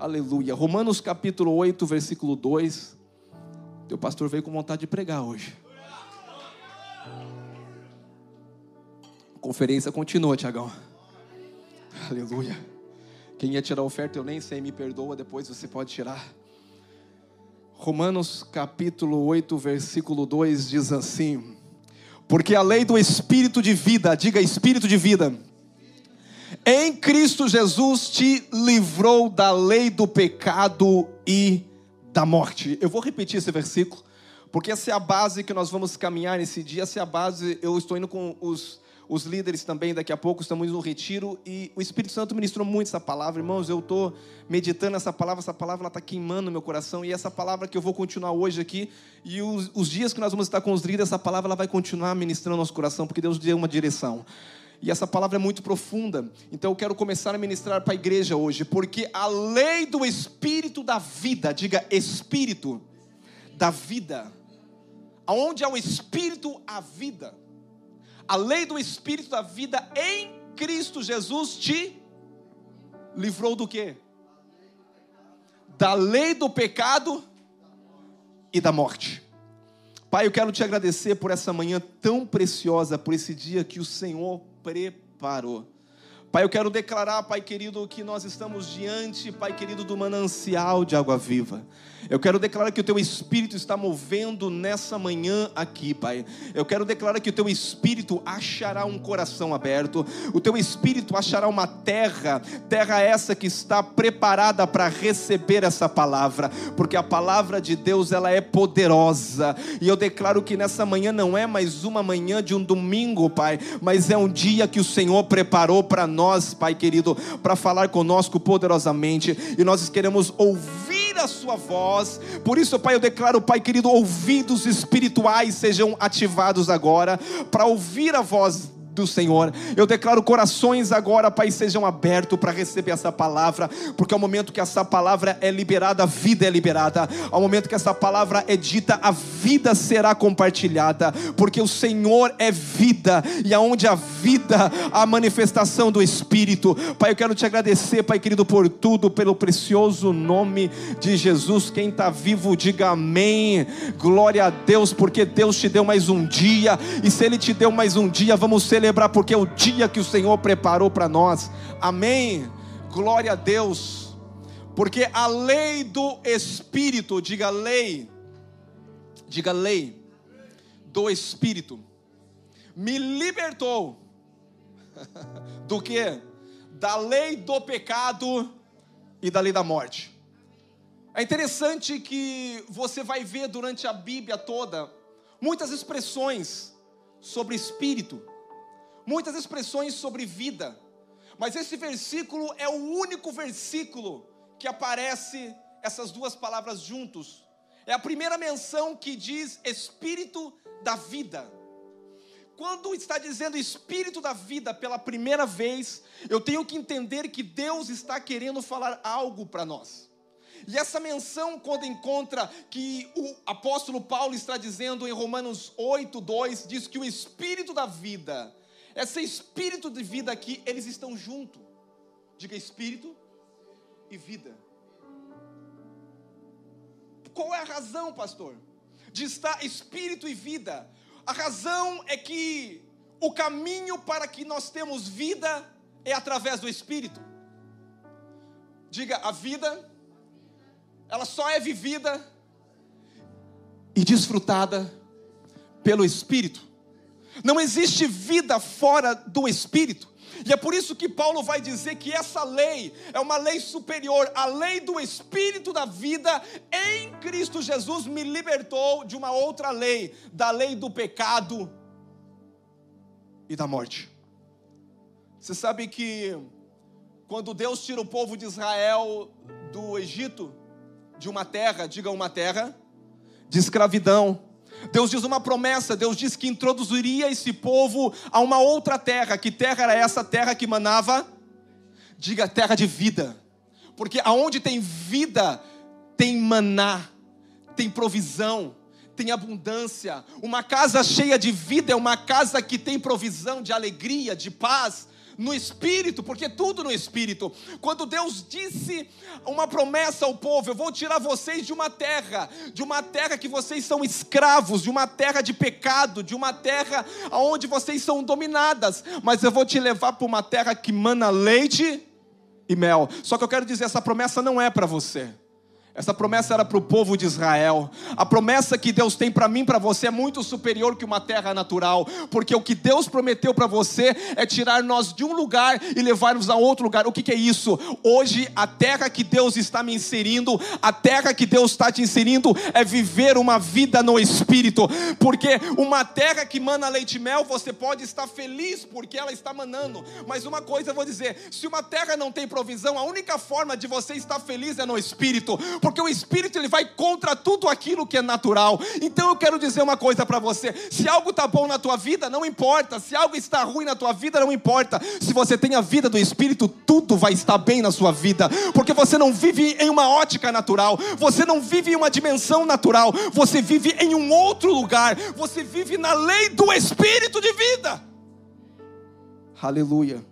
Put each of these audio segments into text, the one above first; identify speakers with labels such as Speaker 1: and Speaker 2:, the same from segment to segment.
Speaker 1: Aleluia. Romanos capítulo 8, versículo 2. Teu pastor veio com vontade de pregar hoje. Conferência continua, Tiagão. Aleluia. Quem ia tirar a oferta, eu nem sei, me perdoa, depois você pode tirar. Romanos capítulo 8, versículo 2 diz assim: Porque a lei do espírito de vida, diga espírito de vida, em Cristo Jesus te livrou da lei do pecado e da morte. Eu vou repetir esse versículo, porque essa é a base que nós vamos caminhar nesse dia, essa é a base. Eu estou indo com os os líderes também, daqui a pouco estamos no retiro e o Espírito Santo ministrou muito essa palavra, irmãos. Eu estou meditando essa palavra, essa palavra está queimando no meu coração e essa palavra que eu vou continuar hoje aqui e os, os dias que nós vamos estar com os líderes, essa palavra ela vai continuar ministrando nosso coração, porque Deus deu uma direção. E essa palavra é muito profunda, então eu quero começar a ministrar para a igreja hoje, porque a lei do Espírito da vida, diga Espírito da vida, aonde é o Espírito, a vida a lei do Espírito da vida em Cristo Jesus te livrou do quê? Da lei do pecado e da morte. Pai, eu quero te agradecer por essa manhã tão preciosa, por esse dia que o Senhor preparou. Pai, eu quero declarar, Pai querido, que nós estamos diante, Pai querido, do manancial de água viva. Eu quero declarar que o teu espírito está movendo nessa manhã aqui, Pai. Eu quero declarar que o teu espírito achará um coração aberto, o teu espírito achará uma terra, terra essa que está preparada para receber essa palavra, porque a palavra de Deus ela é poderosa. E eu declaro que nessa manhã não é mais uma manhã de um domingo, Pai, mas é um dia que o Senhor preparou para nós, Pai querido, para falar conosco poderosamente, e nós queremos ouvir a sua voz nós. Por isso, Pai, eu declaro, Pai querido, ouvidos espirituais sejam ativados agora para ouvir a voz do Senhor. Eu declaro corações agora, Pai, sejam abertos para receber essa palavra, porque ao momento que essa palavra é liberada, a vida é liberada. Ao momento que essa palavra é dita, a vida será compartilhada, porque o Senhor é vida e aonde a vida, a manifestação do Espírito. Pai, eu quero te agradecer, Pai querido, por tudo, pelo precioso nome de Jesus. Quem está vivo, diga amém. Glória a Deus, porque Deus te deu mais um dia, e se Ele te deu mais um dia, vamos celebrar celebrar, porque é o dia que o Senhor preparou para nós. Amém. Glória a Deus. Porque a lei do Espírito, diga lei, diga lei do Espírito, me libertou do que? Da lei do pecado e da lei da morte. É interessante que você vai ver durante a Bíblia toda muitas expressões sobre espírito muitas expressões sobre vida, mas esse versículo é o único versículo que aparece essas duas palavras juntos. É a primeira menção que diz espírito da vida. Quando está dizendo espírito da vida pela primeira vez, eu tenho que entender que Deus está querendo falar algo para nós. E essa menção, quando encontra que o apóstolo Paulo está dizendo em Romanos 8, 2, diz que o espírito da vida esse espírito de vida aqui, eles estão junto. Diga espírito e vida. Qual é a razão, pastor? De estar espírito e vida. A razão é que o caminho para que nós temos vida é através do espírito. Diga, a vida ela só é vivida e desfrutada pelo espírito. Não existe vida fora do Espírito. E é por isso que Paulo vai dizer que essa lei é uma lei superior, a lei do Espírito da vida em Cristo Jesus me libertou de uma outra lei, da lei do pecado e da morte. Você sabe que quando Deus tira o povo de Israel do Egito, de uma terra, diga uma terra, de escravidão, Deus diz uma promessa, Deus diz que introduziria esse povo a uma outra terra. Que terra era essa? Terra que manava? Diga terra de vida. Porque aonde tem vida, tem maná, tem provisão, tem abundância. Uma casa cheia de vida é uma casa que tem provisão de alegria, de paz, no espírito, porque tudo no espírito. Quando Deus disse uma promessa ao povo: Eu vou tirar vocês de uma terra, de uma terra que vocês são escravos, de uma terra de pecado, de uma terra onde vocês são dominadas, mas eu vou te levar para uma terra que mana leite e mel. Só que eu quero dizer: essa promessa não é para você. Essa promessa era para o povo de Israel. A promessa que Deus tem para mim, para você, é muito superior que uma terra natural, porque o que Deus prometeu para você é tirar nós de um lugar e levar-nos a outro lugar. O que, que é isso? Hoje, a terra que Deus está me inserindo, a terra que Deus está te inserindo, é viver uma vida no Espírito, porque uma terra que mana leite e mel, você pode estar feliz porque ela está manando, mas uma coisa eu vou dizer: se uma terra não tem provisão, a única forma de você estar feliz é no Espírito porque o espírito ele vai contra tudo aquilo que é natural. Então eu quero dizer uma coisa para você: se algo está bom na tua vida, não importa. Se algo está ruim na tua vida, não importa. Se você tem a vida do espírito, tudo vai estar bem na sua vida, porque você não vive em uma ótica natural, você não vive em uma dimensão natural, você vive em um outro lugar, você vive na lei do espírito de vida. Aleluia.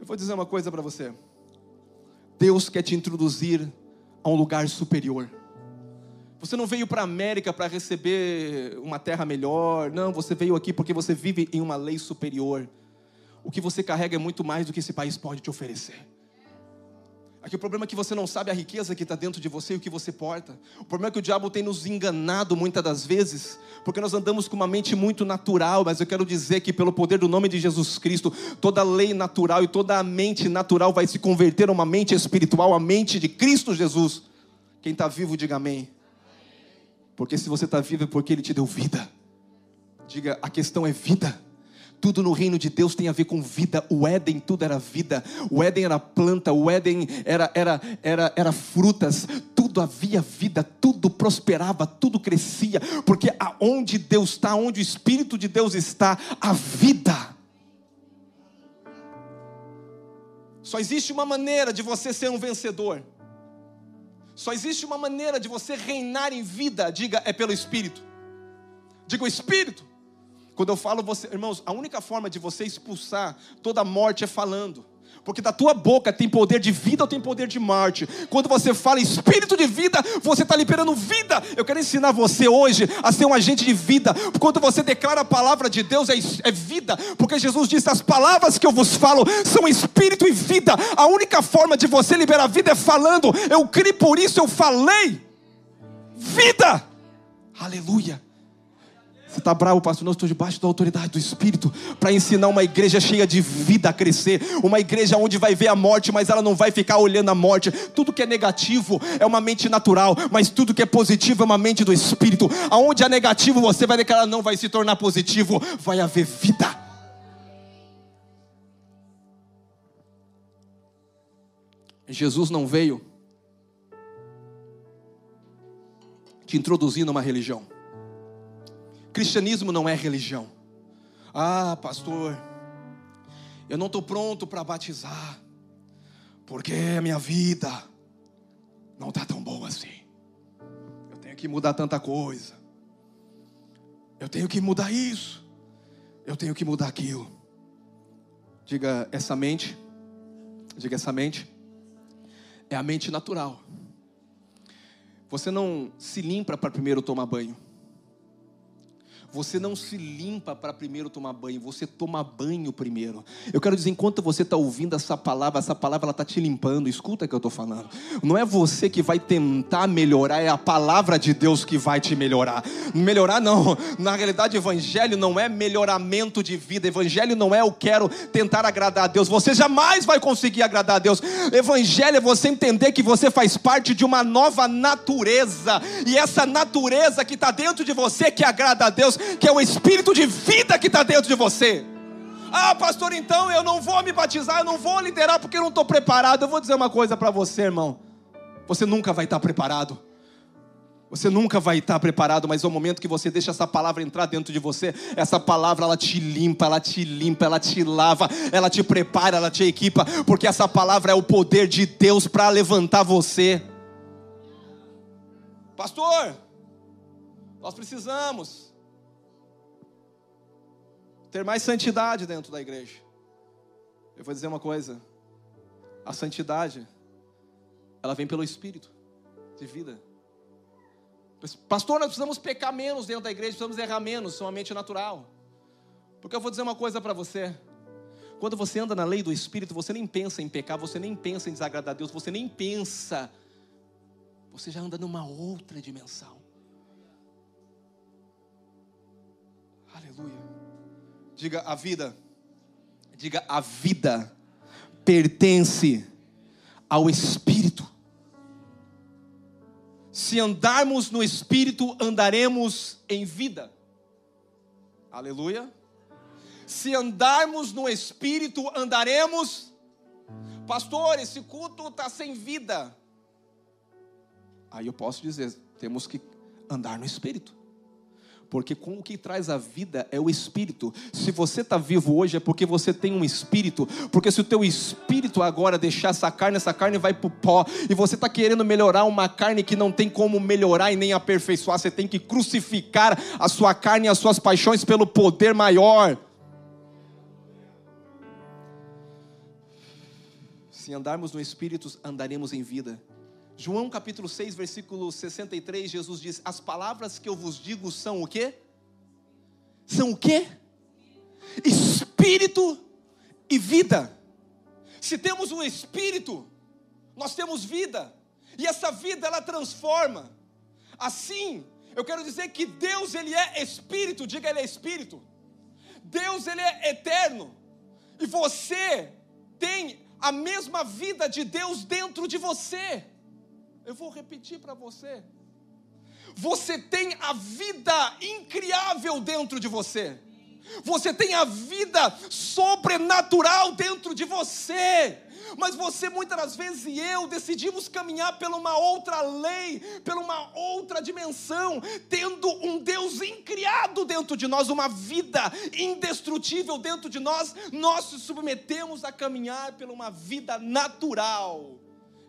Speaker 1: Eu vou dizer uma coisa para você. Deus quer te introduzir a um lugar superior. Você não veio para a América para receber uma terra melhor. Não, você veio aqui porque você vive em uma lei superior. O que você carrega é muito mais do que esse país pode te oferecer. Aqui o problema é que você não sabe a riqueza que está dentro de você e o que você porta. O problema é que o diabo tem nos enganado muitas das vezes, porque nós andamos com uma mente muito natural, mas eu quero dizer que pelo poder do nome de Jesus Cristo, toda lei natural e toda a mente natural vai se converter a uma mente espiritual, a mente de Cristo Jesus. Quem está vivo, diga amém. Porque se você está vivo é porque Ele te deu vida. Diga, a questão é vida. Tudo no reino de Deus tem a ver com vida. O Éden, tudo era vida. O Éden era planta, o Éden era, era, era, era frutas. Tudo havia vida, tudo prosperava, tudo crescia. Porque aonde Deus está, onde o Espírito de Deus está, a vida. Só existe uma maneira de você ser um vencedor. Só existe uma maneira de você reinar em vida. Diga, é pelo Espírito. Diga o Espírito. Quando eu falo você, irmãos, a única forma de você expulsar toda morte é falando. Porque da tua boca tem poder de vida ou tem poder de morte. Quando você fala espírito de vida, você está liberando vida. Eu quero ensinar você hoje a ser um agente de vida. Quando você declara a palavra de Deus, é, é vida. Porque Jesus disse: As palavras que eu vos falo são espírito e vida. A única forma de você liberar vida é falando. Eu criei por isso, eu falei. Vida. Aleluia. Você está bravo, pastor? Não, estou debaixo da autoridade do Espírito para ensinar uma igreja cheia de vida a crescer. Uma igreja onde vai ver a morte, mas ela não vai ficar olhando a morte. Tudo que é negativo é uma mente natural, mas tudo que é positivo é uma mente do Espírito. Aonde é negativo, você vai declarar não vai se tornar positivo, vai haver vida. Jesus não veio te introduzir numa religião. Cristianismo não é religião. Ah, pastor, eu não estou pronto para batizar, porque a minha vida não está tão boa assim. Eu tenho que mudar tanta coisa. Eu tenho que mudar isso. Eu tenho que mudar aquilo. Diga essa mente. Diga essa mente. É a mente natural. Você não se limpa para primeiro tomar banho. Você não se limpa para primeiro tomar banho, você toma banho primeiro. Eu quero dizer, enquanto você está ouvindo essa palavra, essa palavra está te limpando. Escuta o que eu estou falando. Não é você que vai tentar melhorar, é a palavra de Deus que vai te melhorar. Melhorar não. Na realidade, evangelho não é melhoramento de vida. Evangelho não é eu quero tentar agradar a Deus. Você jamais vai conseguir agradar a Deus. Evangelho é você entender que você faz parte de uma nova natureza. E essa natureza que está dentro de você que agrada a Deus que é o espírito de vida que está dentro de você. Ah, pastor, então eu não vou me batizar, eu não vou liderar porque eu não estou preparado. Eu vou dizer uma coisa para você, irmão. Você nunca vai estar preparado. Você nunca vai estar preparado, mas no momento que você deixa essa palavra entrar dentro de você, essa palavra ela te limpa, ela te limpa, ela te lava, ela te prepara, ela te equipa, porque essa palavra é o poder de Deus para levantar você. Pastor, nós precisamos ter mais santidade dentro da igreja. Eu vou dizer uma coisa: a santidade, ela vem pelo Espírito de vida. Pastor, nós precisamos pecar menos dentro da igreja, precisamos errar menos, somente natural. Porque eu vou dizer uma coisa para você. Quando você anda na lei do Espírito, você nem pensa em pecar, você nem pensa em desagradar a Deus, você nem pensa. Você já anda numa outra dimensão. Aleluia. Diga a vida. Diga a vida pertence ao Espírito. Se andarmos no Espírito, andaremos em vida. Aleluia. Se andarmos no Espírito, andaremos. Pastor, esse culto está sem vida. Aí eu posso dizer: temos que andar no Espírito porque com o que traz a vida é o espírito. Se você está vivo hoje é porque você tem um espírito, porque se o teu espírito agora deixar essa carne, essa carne vai para o pó, e você está querendo melhorar uma carne que não tem como melhorar e nem aperfeiçoar, você tem que crucificar a sua carne e as suas paixões pelo poder maior. Se andarmos no espírito, andaremos em vida. João capítulo 6, versículo 63, Jesus diz: As palavras que eu vos digo são o quê? São o quê? Espírito e vida. Se temos um espírito, nós temos vida. E essa vida ela transforma. Assim, eu quero dizer que Deus ele é espírito, diga ele é espírito. Deus ele é eterno. E você tem a mesma vida de Deus dentro de você. Eu vou repetir para você. Você tem a vida incriável dentro de você. Você tem a vida sobrenatural dentro de você. Mas você muitas das vezes e eu decidimos caminhar pela uma outra lei, pela uma outra dimensão, tendo um Deus incriado dentro de nós, uma vida indestrutível dentro de nós, nós se submetemos a caminhar pela uma vida natural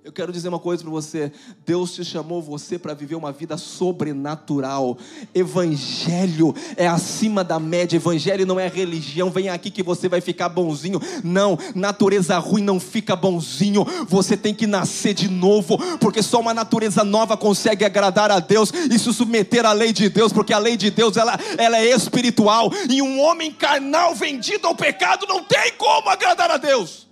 Speaker 1: eu quero dizer uma coisa para você: Deus te chamou você para viver uma vida sobrenatural. Evangelho é acima da média. Evangelho não é religião. Vem aqui que você vai ficar bonzinho. Não, natureza ruim não fica bonzinho. Você tem que nascer de novo, porque só uma natureza nova consegue agradar a Deus e se submeter à lei de Deus, porque a lei de Deus ela, ela é espiritual. E um homem carnal vendido ao pecado não tem como agradar a Deus.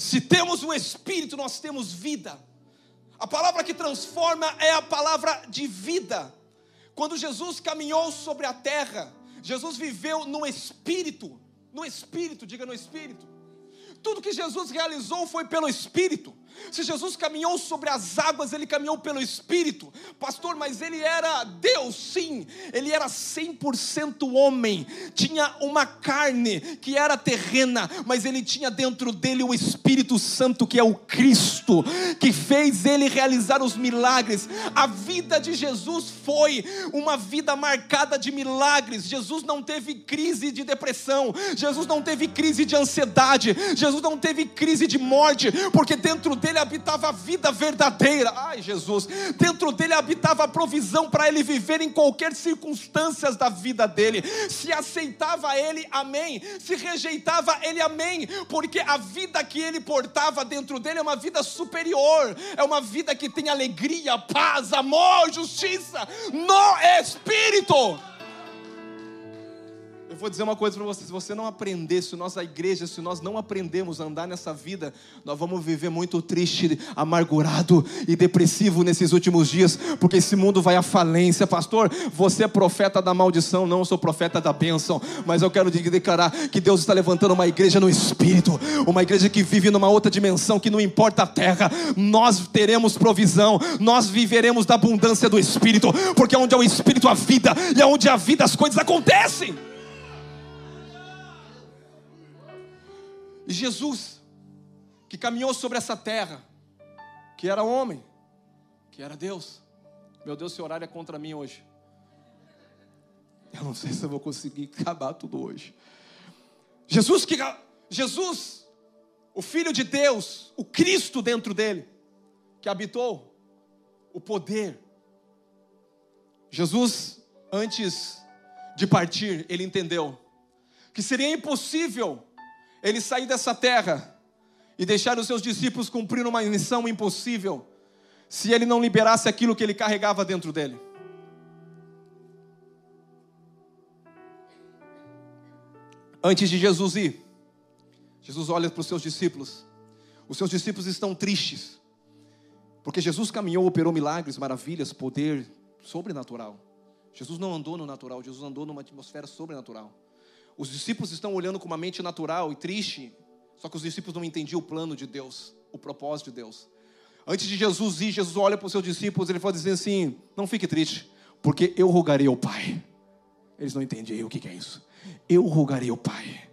Speaker 1: Se temos o Espírito, nós temos vida. A palavra que transforma é a palavra de vida. Quando Jesus caminhou sobre a terra, Jesus viveu no Espírito. No Espírito, diga no Espírito. Tudo que Jesus realizou foi pelo Espírito. Se Jesus caminhou sobre as águas, ele caminhou pelo Espírito. Pastor, mas ele era Deus, sim. Ele era 100% homem. Tinha uma carne que era terrena, mas ele tinha dentro dele o Espírito Santo, que é o Cristo, que fez ele realizar os milagres. A vida de Jesus foi uma vida marcada de milagres. Jesus não teve crise de depressão. Jesus não teve crise de ansiedade. Jesus não teve crise de morte, porque dentro dele habitava a vida verdadeira. Ai, Jesus, dentro dele habitava a provisão para ele viver em qualquer circunstâncias da vida dele. Se aceitava ele, amém. Se rejeitava ele, amém. Porque a vida que ele portava dentro dele é uma vida superior, é uma vida que tem alegria, paz, amor, justiça no espírito vou dizer uma coisa para você: se você não aprender, se nossa igreja, se nós não aprendemos a andar nessa vida, nós vamos viver muito triste, amargurado e depressivo nesses últimos dias, porque esse mundo vai à falência. Pastor, você é profeta da maldição, não, eu sou profeta da bênção, mas eu quero declarar que Deus está levantando uma igreja no espírito, uma igreja que vive numa outra dimensão, que não importa a terra, nós teremos provisão, nós viveremos da abundância do espírito, porque onde é o espírito a vida, e onde há vida as coisas acontecem. Jesus, que caminhou sobre essa terra, que era homem, que era Deus. Meu Deus, seu horário é contra mim hoje. Eu não sei se eu vou conseguir acabar tudo hoje. Jesus que Jesus, o filho de Deus, o Cristo dentro dele, que habitou o poder, Jesus, antes de partir, ele entendeu que seria impossível ele sair dessa terra e deixar os seus discípulos cumprir uma missão impossível se ele não liberasse aquilo que ele carregava dentro dele. Antes de Jesus ir, Jesus olha para os seus discípulos. Os seus discípulos estão tristes, porque Jesus caminhou, operou milagres, maravilhas, poder sobrenatural. Jesus não andou no natural, Jesus andou numa atmosfera sobrenatural. Os discípulos estão olhando com uma mente natural e triste, só que os discípulos não entendiam o plano de Deus, o propósito de Deus. Antes de Jesus ir, Jesus olha para os seus discípulos, ele fala dizer assim: Não fique triste, porque eu rogarei ao Pai. Eles não entendiam o que é isso. Eu rogarei ao Pai,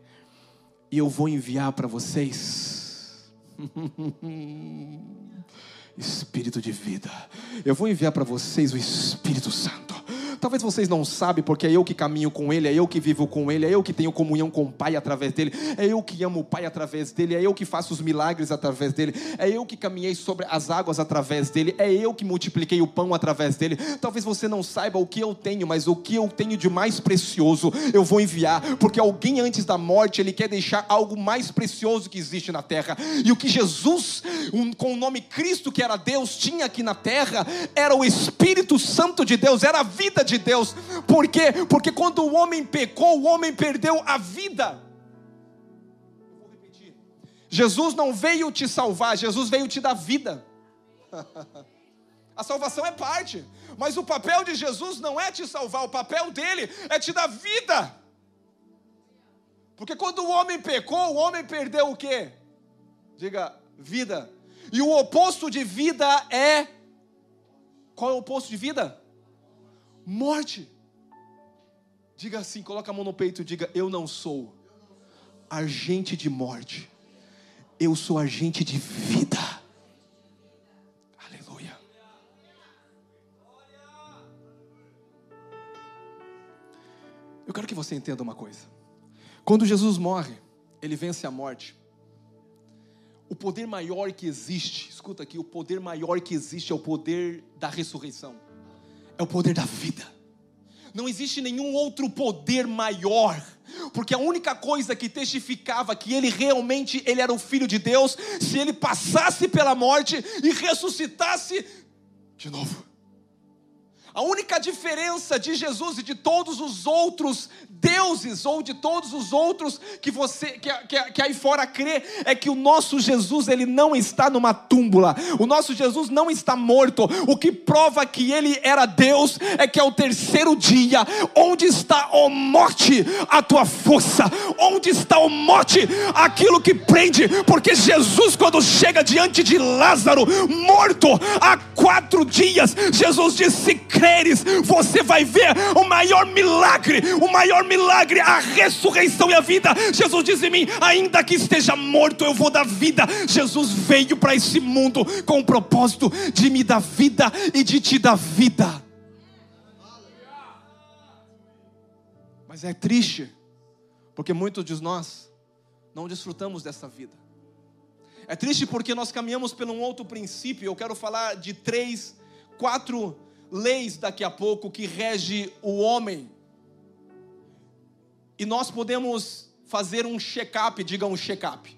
Speaker 1: e eu vou enviar para vocês. Espírito de vida. Eu vou enviar para vocês o Espírito Santo. Talvez vocês não sabem, porque é eu que caminho com Ele, é eu que vivo com Ele, é eu que tenho comunhão com o Pai através dele, é eu que amo o Pai através dele, é eu que faço os milagres através dele, é eu que caminhei sobre as águas através dele, é eu que multipliquei o pão através dele. Talvez você não saiba o que eu tenho, mas o que eu tenho de mais precioso eu vou enviar, porque alguém antes da morte ele quer deixar algo mais precioso que existe na terra, e o que Jesus, um, com o nome Cristo, que era Deus, tinha aqui na terra, era o Espírito Santo de Deus, era a vida de Deus. Por quê? Porque quando o homem pecou, o homem perdeu a vida. Vou repetir. Jesus não veio te salvar, Jesus veio te dar vida. A salvação é parte, mas o papel de Jesus não é te salvar, o papel dele é te dar vida. Porque quando o homem pecou, o homem perdeu o quê? Diga, vida. E o oposto de vida é qual é o oposto de vida? Morte. Diga assim, coloca a mão no peito diga: Eu não sou agente de morte, eu sou agente de vida. Aleluia. Eu quero que você entenda uma coisa. Quando Jesus morre, ele vence a morte. O poder maior que existe, escuta aqui, o poder maior que existe é o poder da ressurreição é o poder da vida. Não existe nenhum outro poder maior, porque a única coisa que testificava que ele realmente ele era o filho de Deus, se ele passasse pela morte e ressuscitasse de novo. A única diferença de Jesus e de todos os outros deuses ou de todos os outros que você que, que, que, aí fora crê é que o nosso Jesus ele não está numa túmbula. O nosso Jesus não está morto. O que prova que ele era Deus é que é o terceiro dia onde está o morte a tua força? Onde está o morte aquilo que prende? Porque Jesus quando chega diante de Lázaro morto há quatro dias Jesus disse se creres você vai ver o maior milagre o maior milagre, a ressurreição e a vida. Jesus diz em mim: ainda que esteja morto, eu vou dar vida. Jesus veio para esse mundo com o propósito de me dar vida e de te dar vida. Mas é triste, porque muitos de nós não desfrutamos dessa vida. É triste porque nós caminhamos por um outro princípio. Eu quero falar de três, quatro leis daqui a pouco que rege o homem e nós podemos fazer um check-up, diga um check-up.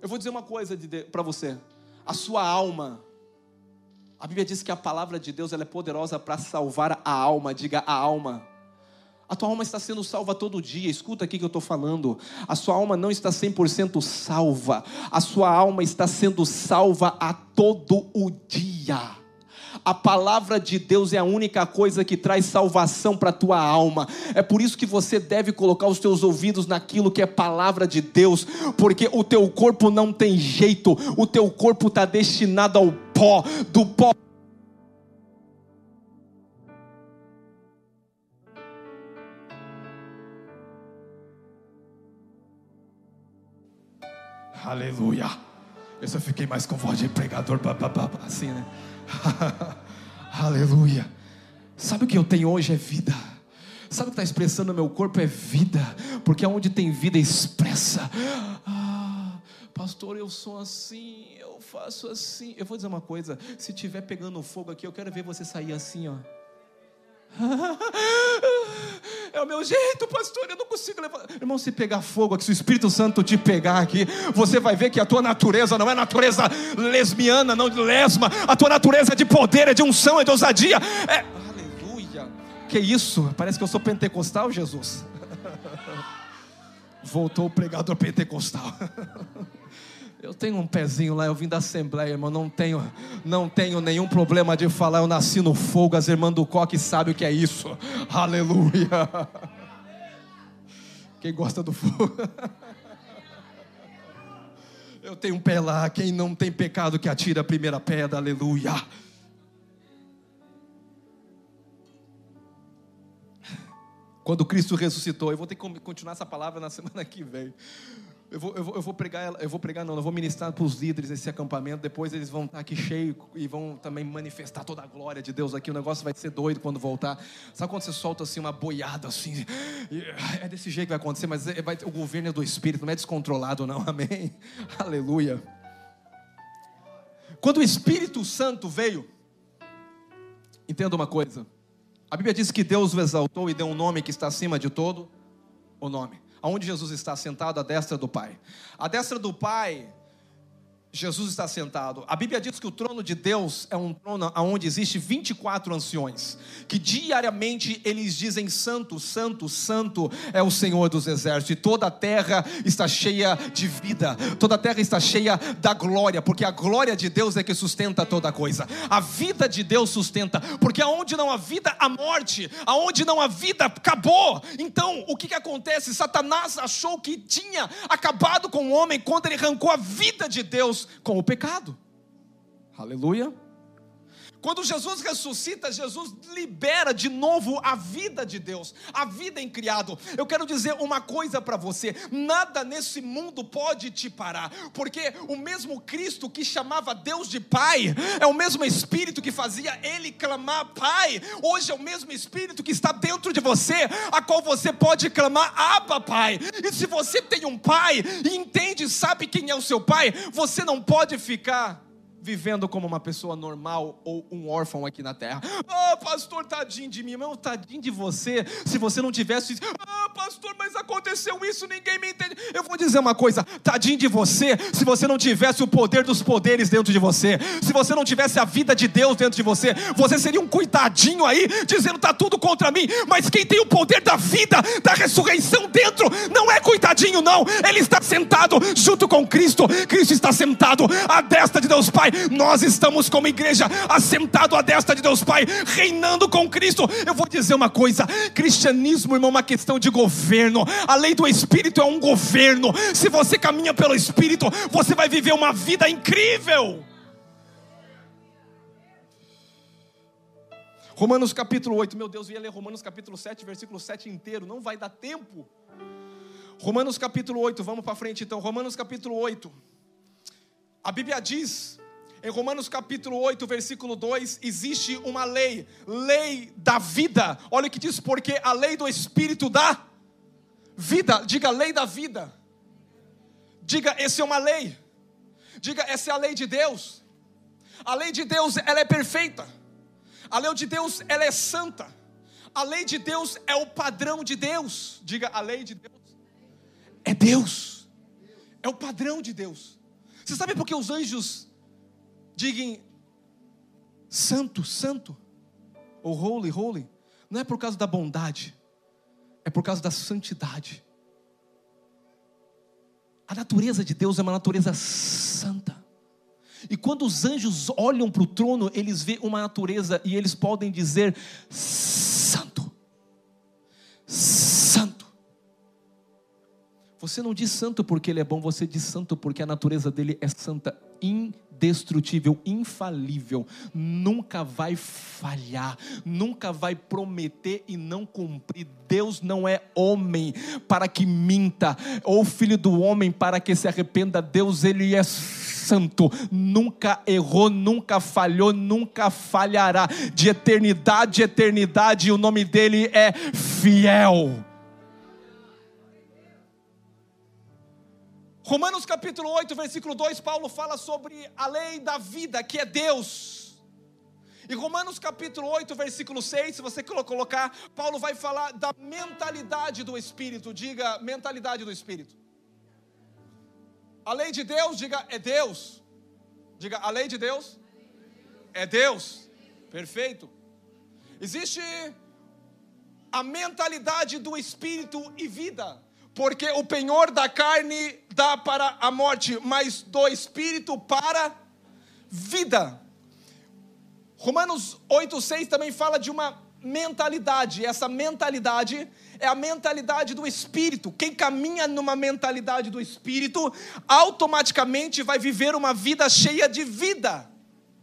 Speaker 1: Eu vou dizer uma coisa para você. A sua alma, a Bíblia diz que a palavra de Deus ela é poderosa para salvar a alma, diga a alma. A tua alma está sendo salva todo dia, escuta aqui que eu estou falando. A sua alma não está 100% salva, a sua alma está sendo salva a todo o dia. A palavra de Deus é a única coisa que traz salvação para a tua alma. É por isso que você deve colocar os teus ouvidos naquilo que é palavra de Deus, porque o teu corpo não tem jeito, o teu corpo está destinado ao pó, do pó. Aleluia. Eu só fiquei mais com voz de pregador, assim, né? Aleluia. Sabe o que eu tenho hoje é vida. Sabe o que está expressando no meu corpo é vida, porque aonde tem vida expressa. Ah, pastor, eu sou assim, eu faço assim. Eu vou dizer uma coisa: se tiver pegando fogo aqui, eu quero ver você sair assim, ó. É o meu jeito, pastor, eu não consigo levar. Irmão, se pegar fogo aqui, se o Espírito Santo te pegar aqui, você vai ver que a tua natureza não é natureza lesbiana, não de lesma, a tua natureza é de poder, é de unção, é de ousadia. É... Aleluia. Que isso? Parece que eu sou pentecostal, Jesus. Voltou o pregador pentecostal. Eu tenho um pezinho lá, eu vim da Assembleia, irmão. Não tenho, não tenho nenhum problema de falar. Eu nasci no fogo. As irmãs do coque sabem o que é isso. Aleluia. Quem gosta do fogo? Eu tenho um pé lá. Quem não tem pecado que atira a primeira pedra. Aleluia. Quando Cristo ressuscitou, eu vou ter que continuar essa palavra na semana que vem. Eu vou, eu, vou, eu vou pregar, eu vou pregar, não, eu vou ministrar para os líderes esse acampamento. Depois eles vão estar aqui cheios e vão também manifestar toda a glória de Deus aqui. O negócio vai ser doido quando voltar. Sabe quando você solta assim uma boiada assim? É desse jeito que vai acontecer, mas é, vai, o governo é do Espírito, não é descontrolado, não. Amém? Aleluia. Quando o Espírito Santo veio, entenda uma coisa. A Bíblia diz que Deus o exaltou e deu um nome que está acima de todo o nome aonde Jesus está sentado à destra do Pai. A destra do Pai Jesus está sentado. A Bíblia diz que o trono de Deus é um trono onde existe 24 anciões, que diariamente eles dizem santo, santo, santo é o Senhor dos exércitos. E toda a terra está cheia de vida. Toda a terra está cheia da glória, porque a glória de Deus é que sustenta toda coisa. A vida de Deus sustenta, porque aonde não há vida, há morte. Aonde não há vida, acabou. Então, o que que acontece? Satanás achou que tinha acabado com o homem quando ele arrancou a vida de Deus com o pecado. Aleluia. Quando Jesus ressuscita, Jesus libera de novo a vida de Deus, a vida em criado. Eu quero dizer uma coisa para você: nada nesse mundo pode te parar, porque o mesmo Cristo que chamava Deus de Pai, é o mesmo Espírito que fazia ele clamar Pai, hoje é o mesmo Espírito que está dentro de você, a qual você pode clamar Abba Pai. E se você tem um Pai e entende, sabe quem é o seu Pai, você não pode ficar vivendo como uma pessoa normal ou um órfão aqui na terra. Ah, pastor, tadinho de mim, meu, tadinho de você. Se você não tivesse, ah, pastor, mas aconteceu isso, ninguém me entende. Eu vou dizer uma coisa, tadinho de você, se você não tivesse o poder dos poderes dentro de você, se você não tivesse a vida de Deus dentro de você, você seria um coitadinho aí, dizendo tá tudo contra mim, mas quem tem o poder da vida, da ressurreição dentro, não é coitadinho não, ele está sentado junto com Cristo. Cristo está sentado à destra de Deus Pai nós estamos como igreja assentado à destra de Deus Pai, reinando com Cristo. Eu vou dizer uma coisa: cristianismo, irmão, é uma questão de governo. A lei do Espírito é um governo. Se você caminha pelo Espírito, você vai viver uma vida incrível. Romanos capítulo 8, meu Deus, eu ia ler Romanos capítulo 7, versículo 7 inteiro, não vai dar tempo. Romanos capítulo 8, vamos para frente então. Romanos capítulo 8. A Bíblia diz em Romanos capítulo 8, versículo 2, existe uma lei, lei da vida. Olha o que diz, porque a lei do Espírito da vida, diga lei da vida. Diga, essa é uma lei. Diga, essa é a lei de Deus. A lei de Deus, ela é perfeita. A lei de Deus, ela é santa. A lei de Deus é o padrão de Deus. Diga, a lei de Deus é Deus. É o padrão de Deus. Você sabe por que os anjos digam santo, santo, ou holy, holy, não é por causa da bondade, é por causa da santidade. A natureza de Deus é uma natureza santa. E quando os anjos olham para o trono, eles veem uma natureza e eles podem dizer: Santo, Santo. Você não diz santo porque ele é bom, você diz santo porque a natureza dele é santa, indestrutível, infalível, nunca vai falhar, nunca vai prometer e não cumprir. Deus não é homem para que minta, ou filho do homem para que se arrependa. Deus, ele é santo, nunca errou, nunca falhou, nunca falhará. De eternidade, eternidade, o nome dele é fiel. Romanos capítulo 8, versículo 2, Paulo fala sobre a lei da vida, que é Deus. Em Romanos capítulo 8, versículo 6, se você colocar, Paulo vai falar da mentalidade do Espírito. Diga, mentalidade do Espírito. A lei de Deus, diga, é Deus. Diga, a lei de Deus é Deus. Perfeito. Existe a mentalidade do espírito e vida, porque o penhor da carne dá para a morte, mas do espírito para vida. Romanos 8:6 também fala de uma mentalidade. Essa mentalidade é a mentalidade do espírito. Quem caminha numa mentalidade do espírito, automaticamente vai viver uma vida cheia de vida.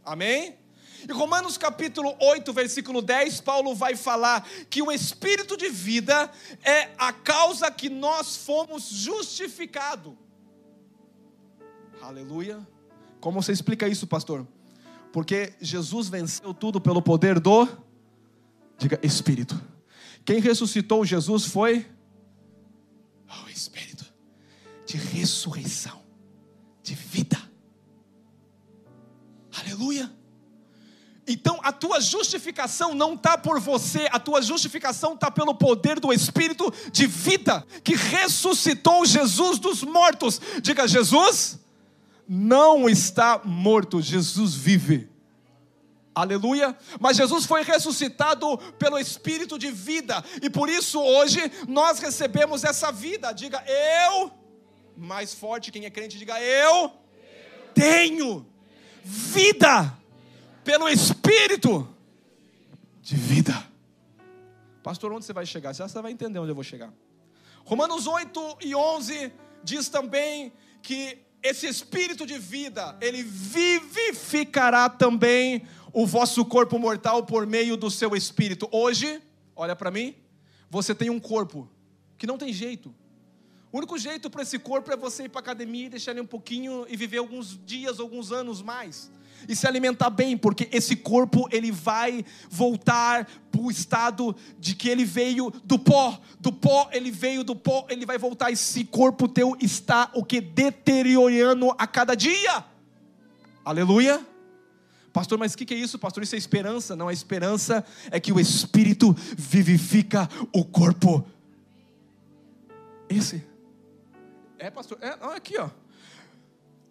Speaker 1: Amém? Em Romanos capítulo 8, versículo 10, Paulo vai falar que o espírito de vida é a causa que nós fomos justificados. Aleluia. Como você explica isso, pastor? Porque Jesus venceu tudo pelo poder do diga espírito. Quem ressuscitou Jesus foi o espírito de ressurreição, de vida. Aleluia. Então a tua justificação não está por você, a tua justificação está pelo poder do Espírito de vida que ressuscitou Jesus dos mortos. Diga, Jesus não está morto, Jesus vive. Aleluia. Mas Jesus foi ressuscitado pelo Espírito de vida, e por isso hoje nós recebemos essa vida. Diga, eu, mais forte, quem é crente, diga, eu, eu. tenho vida pelo Espírito de vida. Pastor, onde você vai chegar? Você vai entender onde eu vou chegar. Romanos 8 e 11 diz também que esse espírito de vida, ele vivificará também o vosso corpo mortal por meio do seu espírito. Hoje, olha para mim, você tem um corpo que não tem jeito. O único jeito para esse corpo é você ir para academia deixar ele um pouquinho e viver alguns dias, alguns anos mais e se alimentar bem, porque esse corpo ele vai voltar para o estado de que ele veio do pó, do pó ele veio do pó, ele vai voltar. Esse corpo teu está o que deteriorando a cada dia. Aleluia. Pastor, mas o que, que é isso, pastor? Isso é esperança? Não, a esperança é que o Espírito vivifica o corpo. Esse. É, pastor? É, aqui, ó.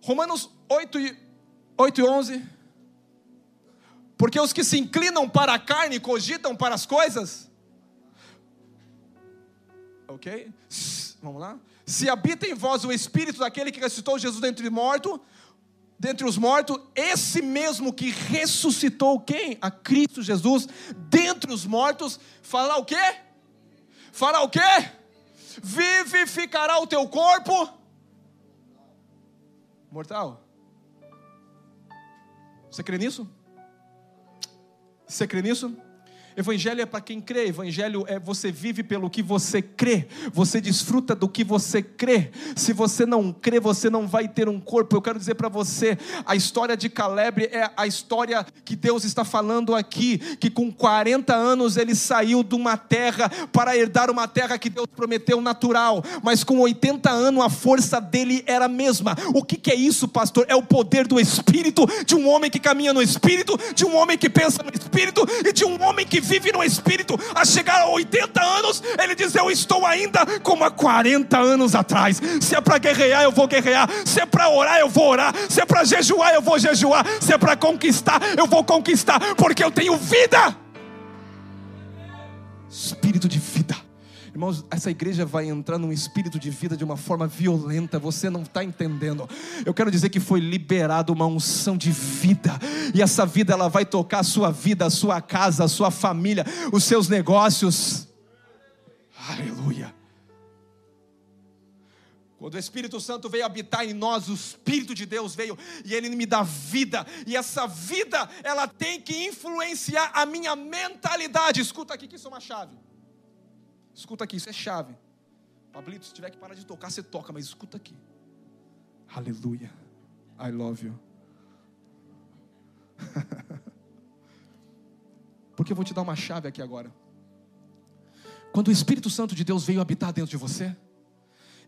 Speaker 1: Romanos 8 e 8 e 11. Porque os que se inclinam para a carne cogitam para as coisas. Ok? Vamos lá. Se habita em vós o espírito daquele que ressuscitou Jesus dentre morto, dentre os mortos, esse mesmo que ressuscitou quem? A Cristo Jesus dentre os mortos, fará o quê? Fará o quê? Vivificará o teu corpo mortal. Você crê nisso? Você crê nisso? Evangelho é para quem crê, evangelho é você vive pelo que você crê, você desfruta do que você crê. Se você não crê, você não vai ter um corpo. Eu quero dizer para você, a história de Caleb é a história que Deus está falando aqui, que com 40 anos ele saiu de uma terra para herdar uma terra que Deus prometeu natural, mas com 80 anos a força dele era a mesma. O que, que é isso, pastor? É o poder do Espírito, de um homem que caminha no Espírito, de um homem que pensa no Espírito e de um homem que vive no Espírito, a chegar a 80 anos, ele diz: Eu estou ainda como há 40 anos atrás. Se é para guerrear, eu vou guerrear. Se é para orar, eu vou orar. Se é para jejuar, eu vou jejuar. Se é para conquistar, eu vou conquistar, porque eu tenho vida. Espírito de vida. Irmãos, essa igreja vai entrar num espírito de vida de uma forma violenta, você não está entendendo. Eu quero dizer que foi liberada uma unção de vida, e essa vida ela vai tocar a sua vida, a sua casa, a sua família, os seus negócios. Aleluia. Quando o Espírito Santo veio habitar em nós, o Espírito de Deus veio e ele me dá vida, e essa vida ela tem que influenciar a minha mentalidade. Escuta aqui que isso é uma chave. Escuta aqui, isso é chave. Pablito, se tiver que parar de tocar, você toca, mas escuta aqui. Aleluia. I love you. Porque eu vou te dar uma chave aqui agora. Quando o Espírito Santo de Deus veio habitar dentro de você,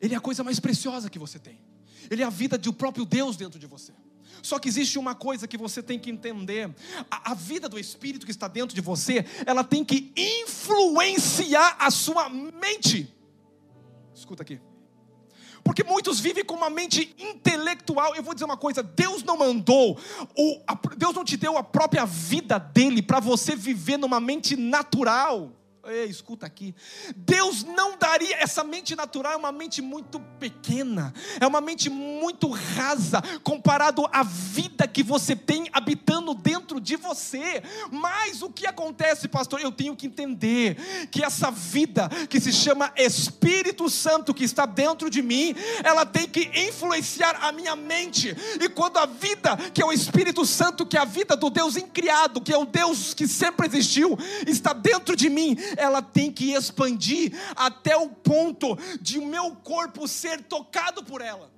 Speaker 1: ele é a coisa mais preciosa que você tem. Ele é a vida do próprio Deus dentro de você. Só que existe uma coisa que você tem que entender: a, a, vida do Espírito que está dentro de você, ela tem que influenciar a sua mente. Escuta aqui. Porque muitos vivem com uma mente intelectual. Eu vou dizer uma coisa: Deus não mandou, Deus não te deu a própria vida dele para você viver numa mente natural. Ei, escuta aqui. Deus não daria. Essa mente natural é uma mente muito pequena, é uma mente muito rasa, comparado à vida que você tem habitando dentro de você. Mas o que acontece, pastor? Eu tenho que entender que essa vida que se chama Espírito Santo, que está dentro de mim, ela tem que influenciar a minha mente. E quando a vida, que é o Espírito Santo, que é a vida do Deus incriado, que é o Deus que sempre existiu, está dentro de mim, ela tem que expandir até o ponto de o meu corpo ser tocado por ela.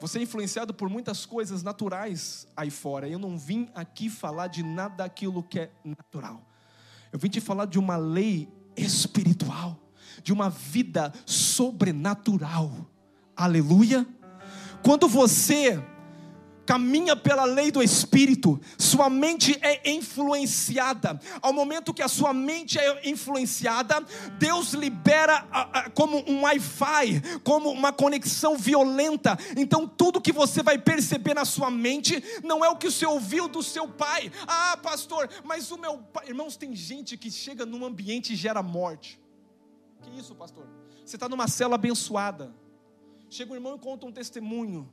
Speaker 1: Você é influenciado por muitas coisas naturais aí fora. Eu não vim aqui falar de nada daquilo que é natural. Eu vim te falar de uma lei espiritual, de uma vida sobrenatural. Aleluia. Quando você caminha pela lei do Espírito, sua mente é influenciada. Ao momento que a sua mente é influenciada, Deus libera como um Wi-Fi, como uma conexão violenta. Então, tudo que você vai perceber na sua mente não é o que você ouviu do seu pai. Ah, pastor, mas o meu pai. Irmãos, tem gente que chega num ambiente e gera morte. Que isso, pastor? Você está numa cela abençoada. Chega um irmão e conta um testemunho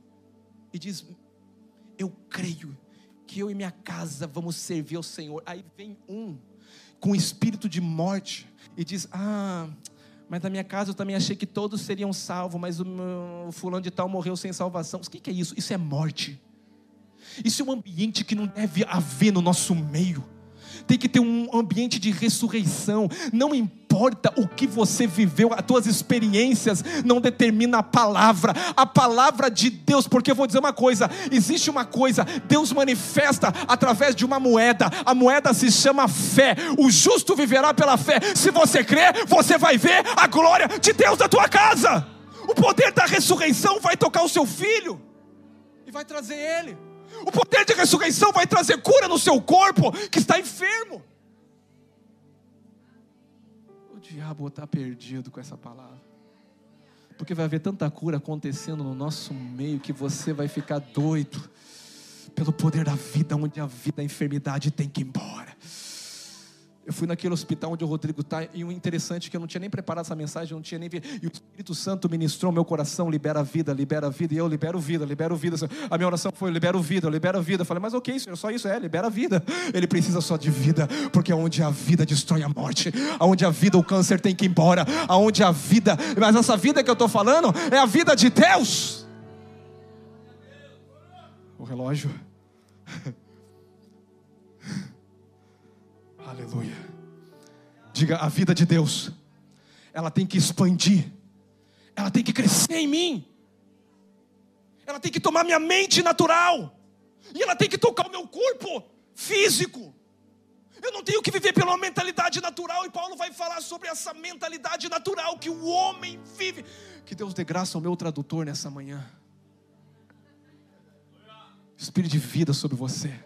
Speaker 1: e diz: eu creio que eu e minha casa vamos servir ao Senhor. Aí vem um com espírito de morte e diz: Ah, mas na minha casa eu também achei que todos seriam salvos, mas o, fulano de tal morreu sem salvação. O que é isso? Isso é morte. Isso é um ambiente que não deve haver no nosso meio tem que ter um ambiente de ressurreição. Não importa o que você viveu, as tuas experiências não determina a palavra, a palavra de Deus, porque eu vou dizer uma coisa: existe uma coisa, Deus manifesta através de uma moeda, a moeda se chama fé. O justo viverá pela fé. Se você crer, você vai ver a glória de Deus na tua casa. O poder da ressurreição vai tocar o seu filho e vai trazer ele. O poder de ressurreição vai trazer cura no seu corpo que está enfermo. Diabo está perdido com essa palavra. Porque vai haver tanta cura acontecendo no nosso meio que você vai ficar doido pelo poder da vida, onde a vida, a enfermidade tem que ir embora. Eu fui naquele hospital onde o Rodrigo está, e o interessante é que eu não tinha nem preparado essa mensagem, eu não tinha nem. E o Espírito Santo ministrou meu coração, libera a vida, libera a vida, e eu libero vida, libero vida. A minha oração foi, libero vida, libero vida. Eu falei, mas ok, senhor, só isso é, libera a vida. Ele precisa só de vida, porque onde a vida destrói a morte, aonde a vida o câncer tem que ir embora, aonde a vida, mas essa vida que eu estou falando é a vida de Deus. O relógio. Aleluia. Diga, a vida de Deus, ela tem que expandir, ela tem que crescer em mim, ela tem que tomar minha mente natural, e ela tem que tocar o meu corpo físico. Eu não tenho que viver pela mentalidade natural, e Paulo vai falar sobre essa mentalidade natural que o homem vive. Que Deus dê graça ao meu tradutor nessa manhã. Espírito de vida sobre você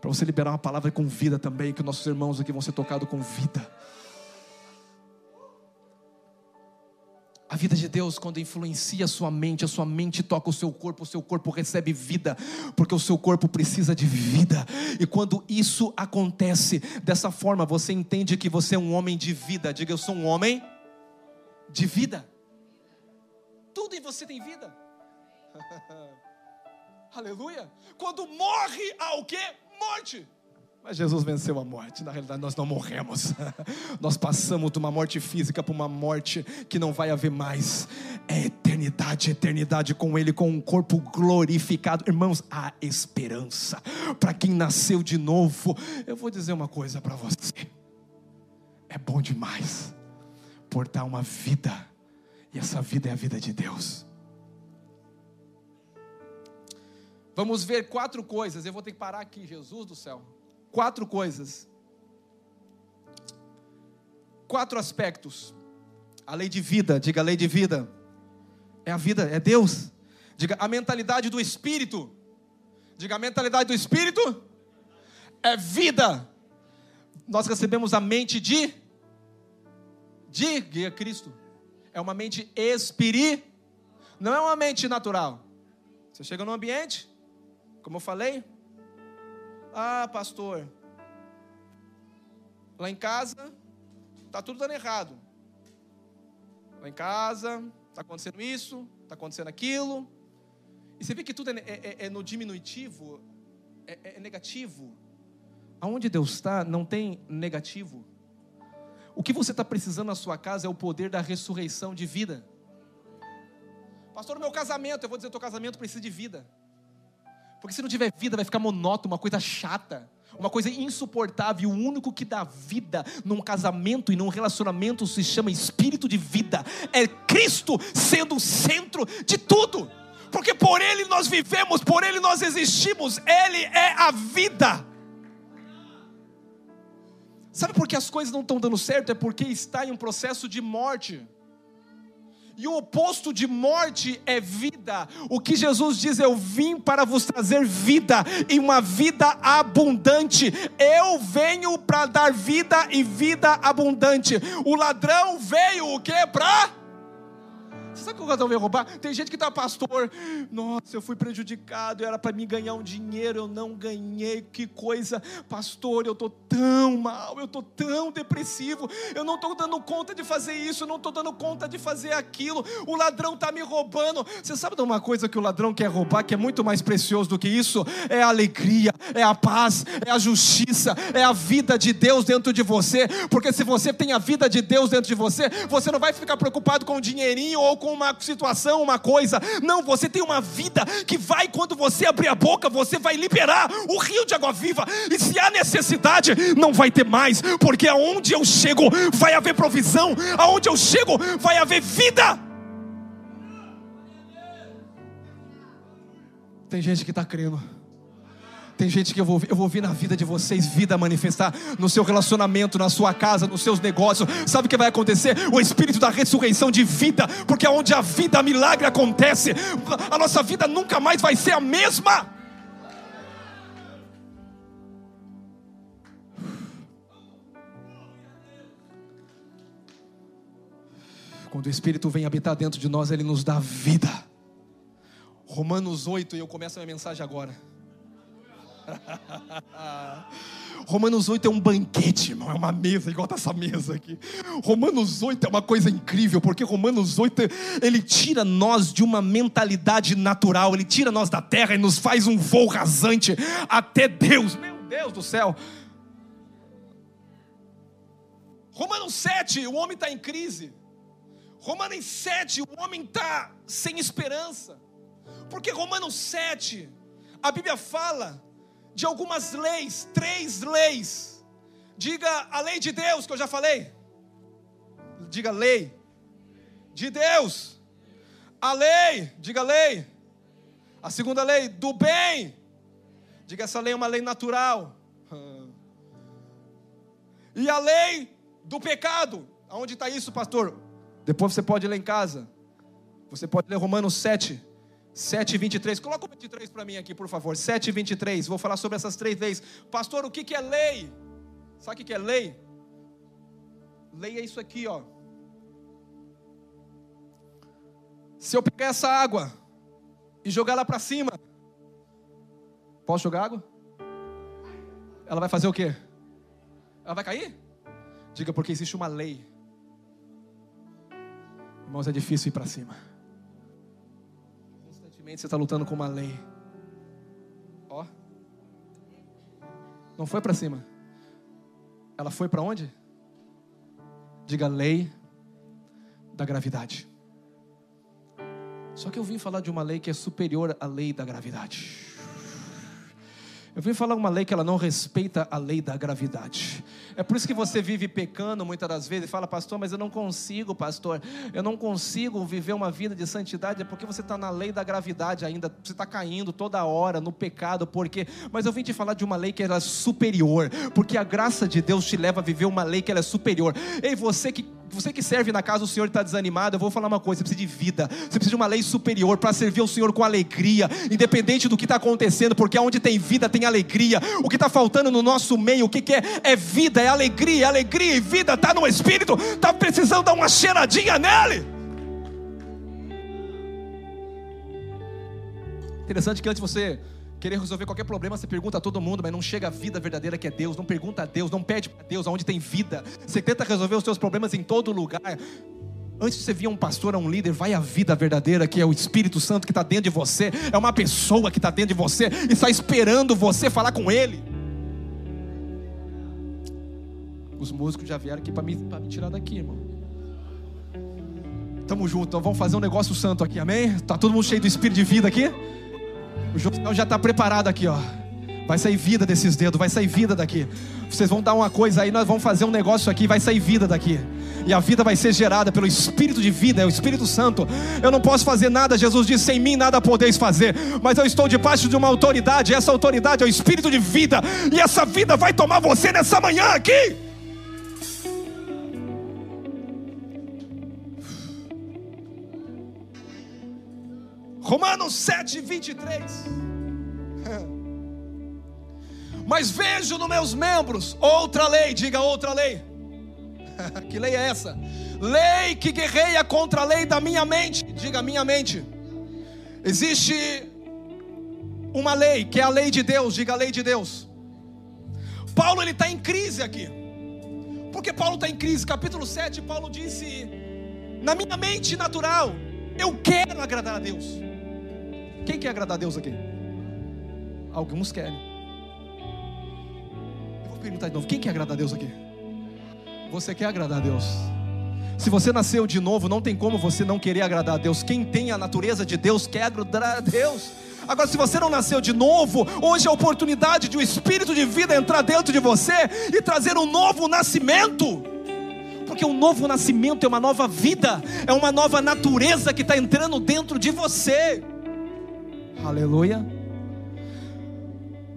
Speaker 1: para você liberar uma palavra com vida também, que nossos irmãos aqui vão ser tocados com vida. A vida de Deus, quando influencia a sua mente, a sua mente toca o seu corpo, o seu corpo recebe vida, porque o seu corpo precisa de vida. E quando isso acontece dessa forma, você entende que você é um homem de vida. Diga, eu sou um homem de vida. Tudo em você tem vida. Aleluia. Quando morre, há o quê? Morte. Mas Jesus venceu a morte. Na realidade, nós não morremos. nós passamos de uma morte física para uma morte que não vai haver mais. É eternidade, eternidade com Ele, com um corpo glorificado. Irmãos, há esperança para quem nasceu de novo. Eu vou dizer uma coisa para você. É bom demais portar uma vida, e essa vida é a vida de Deus. Vamos ver quatro coisas. Eu vou ter que parar aqui, Jesus do céu. Quatro coisas. Quatro aspectos. A lei de vida, diga a lei de vida. É a vida, é Deus. Diga a mentalidade do espírito. Diga a mentalidade do espírito é vida. Nós recebemos a mente de guia Cristo. É uma mente espiritual. Não é uma mente natural. Você chega num ambiente, como eu falei, ah, pastor, lá em casa está tudo dando errado. Lá em casa está acontecendo isso, está acontecendo aquilo. E você vê que tudo é, é, é, é no diminutivo, é, é, é negativo. Aonde Deus está, não tem negativo. O que você está precisando na sua casa é o poder da ressurreição de vida. Pastor, no meu casamento, eu vou dizer, teu casamento precisa de vida. Porque se não tiver vida, vai ficar monótono, uma coisa chata, uma coisa insuportável. O único que dá vida num casamento e num relacionamento se chama espírito de vida. É Cristo sendo o centro de tudo. Porque por Ele nós vivemos, por Ele nós existimos, Ele é a vida. Sabe por que as coisas não estão dando certo? É porque está em um processo de morte. E o oposto de morte é vida. O que Jesus diz, eu vim para vos trazer vida e uma vida abundante. Eu venho para dar vida e vida abundante. O ladrão veio o que para você sabe que o ladrão veio roubar? Tem gente que está, pastor, nossa, eu fui prejudicado, era para mim ganhar um dinheiro, eu não ganhei, que coisa, pastor, eu estou tão mal, eu estou tão depressivo, eu não estou dando conta de fazer isso, eu não estou dando conta de fazer aquilo, o ladrão está me roubando. Você sabe de uma coisa que o ladrão quer roubar, que é muito mais precioso do que isso? É a alegria, é a paz, é a justiça, é a vida de Deus dentro de você, porque se você tem a vida de Deus dentro de você, você não vai ficar preocupado com o dinheirinho ou com com uma situação, uma coisa. Não, você tem uma vida que vai, quando você abrir a boca, você vai liberar o rio de água viva. E se há necessidade, não vai ter mais, porque aonde eu chego vai haver provisão, aonde eu chego vai haver vida. Tem gente que está crendo. Tem gente que eu vou, eu vou ver na vida de vocês, vida manifestar no seu relacionamento, na sua casa, nos seus negócios. Sabe o que vai acontecer? O espírito da ressurreição de vida, porque onde a vida, milagre acontece, a nossa vida nunca mais vai ser a mesma. Quando o Espírito vem habitar dentro de nós, ele nos dá vida. Romanos 8, e eu começo a minha mensagem agora. Romanos 8 é um banquete, irmão, é uma mesa, igual essa mesa aqui. Romanos 8 é uma coisa incrível, porque Romanos 8 ele tira nós de uma mentalidade natural, ele tira nós da terra e nos faz um voo rasante até Deus. Meu Deus do céu. Romanos 7, o homem está em crise. Romanos 7, o homem está sem esperança. Porque Romanos 7, a Bíblia fala de algumas leis, três leis. Diga a lei de Deus, que eu já falei. Diga lei de Deus. A lei, diga lei. A segunda lei do bem. Diga essa lei é uma lei natural. E a lei do pecado. Aonde está isso, pastor? Depois você pode ler em casa. Você pode ler Romanos 7, 7 23. Coloca o 23 para mim aqui, por favor. 7 23. Vou falar sobre essas três leis. Pastor, o que, que é lei? Sabe o que é lei? Lei é isso aqui, ó. Se eu pegar essa água e jogar lá para cima, posso jogar água? Ela vai fazer o quê? Ela vai cair? Diga porque existe uma lei. Irmãos, é difícil ir para cima você está lutando com uma lei. Ó. Não foi para cima. Ela foi para onde? Diga lei da gravidade. Só que eu vim falar de uma lei que é superior à lei da gravidade. Eu vim falar uma lei que ela não respeita a lei da gravidade. É por isso que você vive pecando muitas das vezes e fala, pastor, mas eu não consigo, pastor. Eu não consigo viver uma vida de santidade. É porque você está na lei da gravidade ainda. Você está caindo toda hora no pecado. Porque, mas eu vim te falar de uma lei que ela é superior. Porque a graça de Deus te leva a viver uma lei que ela é superior. Ei, você que Você que serve na casa do Senhor está desanimado, eu vou falar uma coisa: você precisa de vida, você precisa de uma lei superior para servir ao Senhor com alegria, independente do que está acontecendo, porque onde tem vida tem alegria. O que está faltando no nosso meio, o que, que é? É vida, é alegria, é alegria e vida está no Espírito, está precisando dar uma cheiradinha nele. Interessante que antes você querer resolver qualquer problema, você pergunta a todo mundo, mas não chega a vida verdadeira que é Deus. Não pergunta a Deus, não pede para Deus aonde tem vida. Você tenta resolver os seus problemas em todo lugar. Antes de você vir um pastor, a um líder, vai a vida verdadeira, que é o Espírito Santo que está dentro de você, é uma pessoa que está dentro de você e está esperando você falar com Ele. Os músicos já vieram aqui para me, me tirar daqui, irmão. Tamo junto, então vamos fazer um negócio santo aqui, amém? Tá todo mundo cheio do Espírito de vida aqui? O José já está preparado aqui, ó. Vai sair vida desses dedos, vai sair vida daqui. Vocês vão dar uma coisa aí, nós vamos fazer um negócio aqui, vai sair vida daqui. E a vida vai ser gerada pelo Espírito de vida, é o Espírito Santo. Eu não posso fazer nada, Jesus disse: sem mim nada podeis fazer. Mas eu estou debaixo de uma autoridade, e essa autoridade é o Espírito de vida. E essa vida vai tomar você nessa manhã aqui. Romanos 7, 23. Mas vejo nos meus membros outra lei, diga outra lei. que lei é essa? Lei que guerreia contra a lei da minha mente, diga minha mente. Existe uma lei, que é a lei de Deus, diga a lei de Deus. Paulo ele está em crise aqui. Porque Paulo está em crise? Capítulo 7, Paulo disse: Na minha mente natural, eu quero agradar a Deus. Quem quer agradar a Deus aqui? Alguns querem. Eu vou perguntar de novo: quem quer agradar a Deus aqui? Você quer agradar a Deus? Se você nasceu de novo, não tem como você não querer agradar a Deus. Quem tem a natureza de Deus quer agradar a Deus. Agora, se você não nasceu de novo, hoje é a oportunidade de um espírito de vida entrar dentro de você e trazer um novo nascimento. Porque um novo nascimento é uma nova vida, é uma nova natureza que está entrando dentro de você. Aleluia.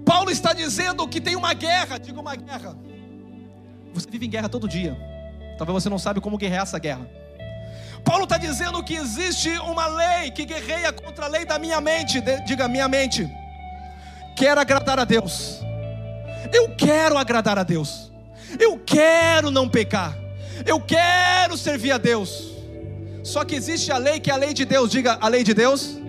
Speaker 1: Paulo está dizendo que tem uma guerra, diga uma guerra. Você vive em guerra todo dia. Talvez você não sabe como guerrear essa guerra. Paulo está dizendo que existe uma lei que guerreia contra a lei da minha mente. Diga minha mente. Quero agradar a Deus. Eu quero agradar a Deus. Eu quero não pecar. Eu quero servir a Deus. Só que existe a lei que é a lei de Deus. Diga a lei de Deus.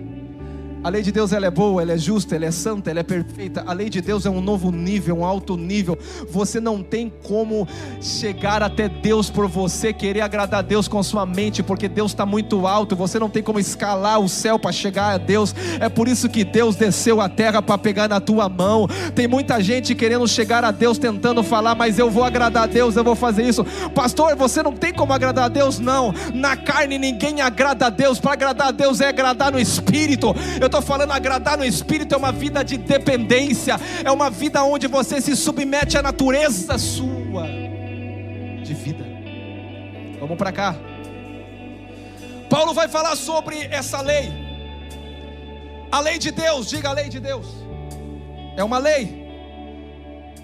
Speaker 1: A lei de Deus ela é boa, ela é justa, ela é santa, ela é perfeita. A lei de Deus é um novo nível, um alto nível. Você não tem como chegar até Deus por você querer agradar a Deus com sua mente, porque Deus está muito alto. Você não tem como escalar o céu para chegar a Deus. É por isso que Deus desceu a terra para pegar na tua mão. Tem muita gente querendo chegar a Deus, tentando falar, mas eu vou agradar a Deus, eu vou fazer isso. Pastor, você não tem como agradar a Deus? Não. Na carne ninguém agrada a Deus. Para agradar a Deus é agradar no espírito. Eu estou falando, agradar no espírito é uma vida de dependência, é uma vida onde você se submete à natureza sua de vida. Vamos para cá. Paulo vai falar sobre essa lei. A lei de Deus, diga a lei de Deus. É uma lei.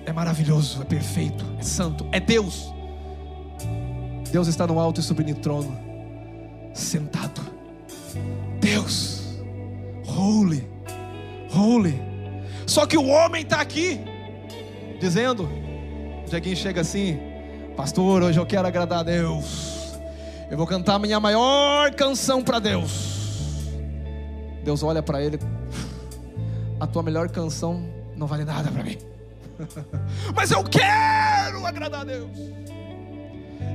Speaker 1: É maravilhoso, é perfeito, é santo, é Deus. Deus está no alto e sublime trono, sentado. Deus holy, holy. Só que o homem está aqui, dizendo: Dieguinho chega assim, pastor, hoje eu quero agradar a Deus, eu vou cantar a minha maior canção para Deus. Deus olha para ele, a tua melhor canção não vale nada para mim, mas eu quero agradar a Deus,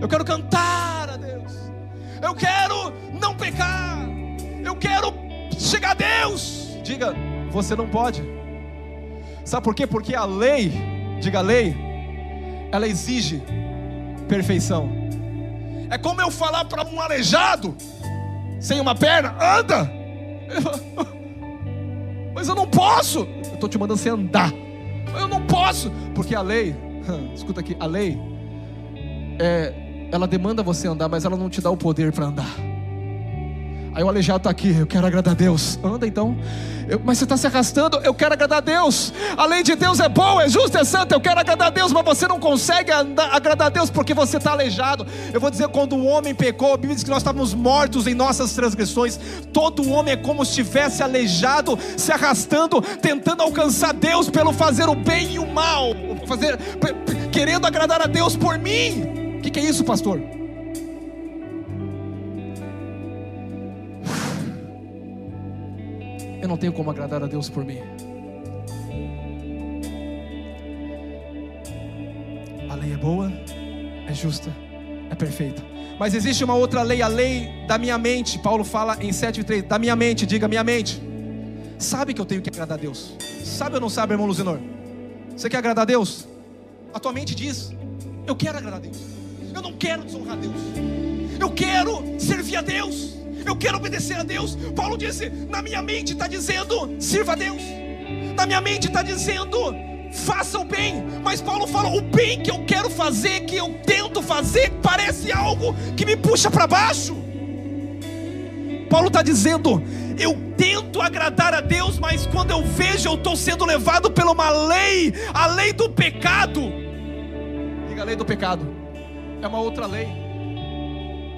Speaker 1: eu quero cantar a Deus, eu quero não pecar, eu quero chegar a Deus. Diga, você não pode. Sabe por quê? Porque a lei, diga a lei, ela exige perfeição. É como eu falar para um aleijado, sem uma perna, anda. Mas eu não posso. Eu estou te mandando você andar. Eu não posso, porque a lei, escuta aqui, a lei, é, ela demanda você andar, mas ela não te dá o poder para andar. Aí o aleijado está aqui, eu quero agradar a Deus. Anda então. Eu, mas você está se arrastando, eu quero agradar a Deus. A lei de Deus é boa, é justa, é santa, eu quero agradar a Deus, mas você não consegue andar, agradar a Deus porque você está aleijado. Eu vou dizer, quando o homem pecou, a Bíblia diz que nós estávamos mortos em nossas transgressões. Todo homem é como se estivesse aleijado, se arrastando, tentando alcançar Deus pelo fazer o bem e o mal, fazer, querendo agradar a Deus por mim. O que, que é isso, pastor? Eu não tenho como agradar a Deus por mim. A lei é boa, é justa, é perfeita. Mas existe uma outra lei, a lei da minha mente. Paulo fala em 7,3: da minha mente, diga minha mente. Sabe que eu tenho que agradar a Deus? Sabe ou não sabe, irmão Luzinor? Você quer agradar a Deus? A tua mente diz: Eu quero agradar a Deus. Eu não quero desonrar a Deus. Eu quero servir a Deus eu quero obedecer a Deus. Paulo disse: na minha mente está dizendo, sirva a Deus. Na minha mente está dizendo, faça o bem. Mas Paulo fala: o bem que eu quero fazer, que eu tento fazer, parece algo que me puxa para baixo. Paulo está dizendo: eu tento agradar a Deus, mas quando eu vejo, eu estou sendo levado pela uma lei, a lei do pecado. Diga a lei do pecado, é uma outra lei.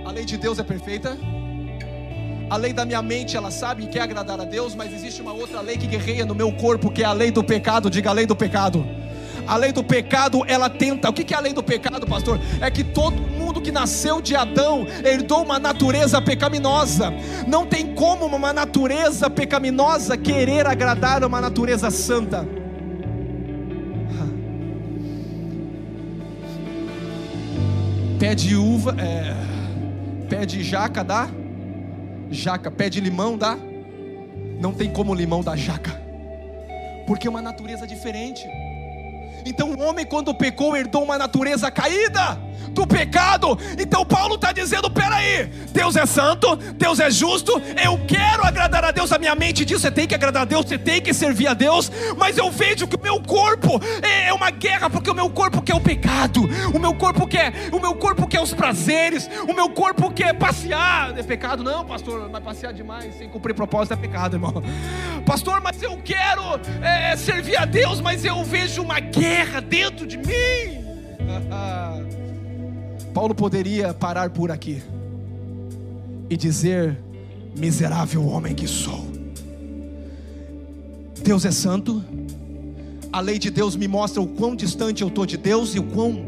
Speaker 1: A lei de Deus é perfeita, a lei da minha mente, ela sabe que quer agradar a Deus, mas existe uma outra lei que guerreia no meu corpo, que é a lei do pecado. Diga a lei do pecado. A lei do pecado, ela tenta. O que é a lei do pecado, pastor? É que todo mundo que nasceu de Adão herdou uma natureza pecaminosa. Não tem como uma natureza pecaminosa querer agradar uma natureza santa. Pé de uva, é, pé de jaca dá jaca, pé de limão dá? Não tem como limão dar jaca, porque é uma natureza diferente. Então o homem, quando pecou, herdou uma natureza caída do pecado. Então Paulo está dizendo: peraí, Deus é santo, Deus é justo, eu quero agradar a Deus. A minha mente diz: você tem que agradar a Deus, você tem que servir a Deus, mas eu vejo que o meu corpo é, é uma guerra, porque o meu corpo quer o pecado, o meu corpo quer, o meu corpo quer os prazeres, o meu corpo quer passear. É pecado, não, pastor, mas passear demais sem cumprir propósito é pecado, irmão. Pastor, mas eu quero é, servir a Deus, mas eu vejo uma guerra dentro de mim. Paulo poderia parar por aqui e dizer: miserável homem que sou. Deus é santo, a lei de Deus me mostra o quão distante eu estou de Deus e o quão,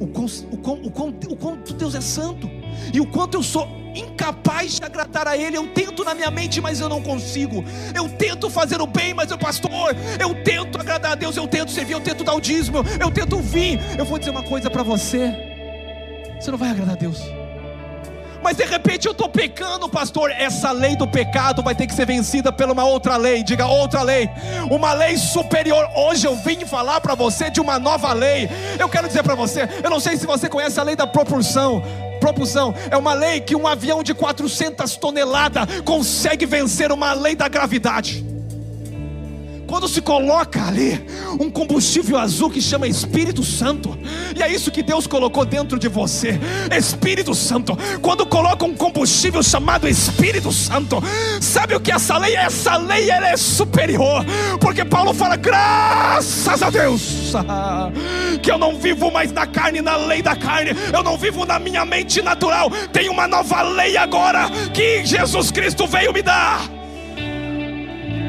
Speaker 1: o quão, o quão, o quão, o quanto Deus é santo e o quanto eu sou incapaz de agradar a Ele. Eu tento na minha mente, mas eu não consigo. Eu tento fazer o bem, mas eu, pastor, eu tento agradar a Deus, eu tento servir, eu tento dar o dízimo, eu tento vir. Eu vou dizer uma coisa para você você não vai agradar a Deus. Mas de repente eu estou pecando, pastor. Essa lei do pecado vai ter que ser vencida por uma outra lei. Diga outra lei, uma lei superior. Hoje eu vim falar para você de uma nova lei. Eu quero dizer para você, eu não sei se você conhece a lei da proporção. Propulsão é uma lei que um avião de 400 toneladas consegue vencer uma lei da gravidade. Quando se coloca ali um combustível azul que chama Espírito Santo, e é isso que Deus colocou dentro de você, Espírito Santo. Quando coloca um combustível chamado Espírito Santo, sabe o que essa lei é? Essa lei ela é superior, porque Paulo fala: graças a Deus, que eu não vivo mais na carne, na lei da carne, eu não vivo na minha mente natural, tem uma nova lei agora que Jesus Cristo veio me dar.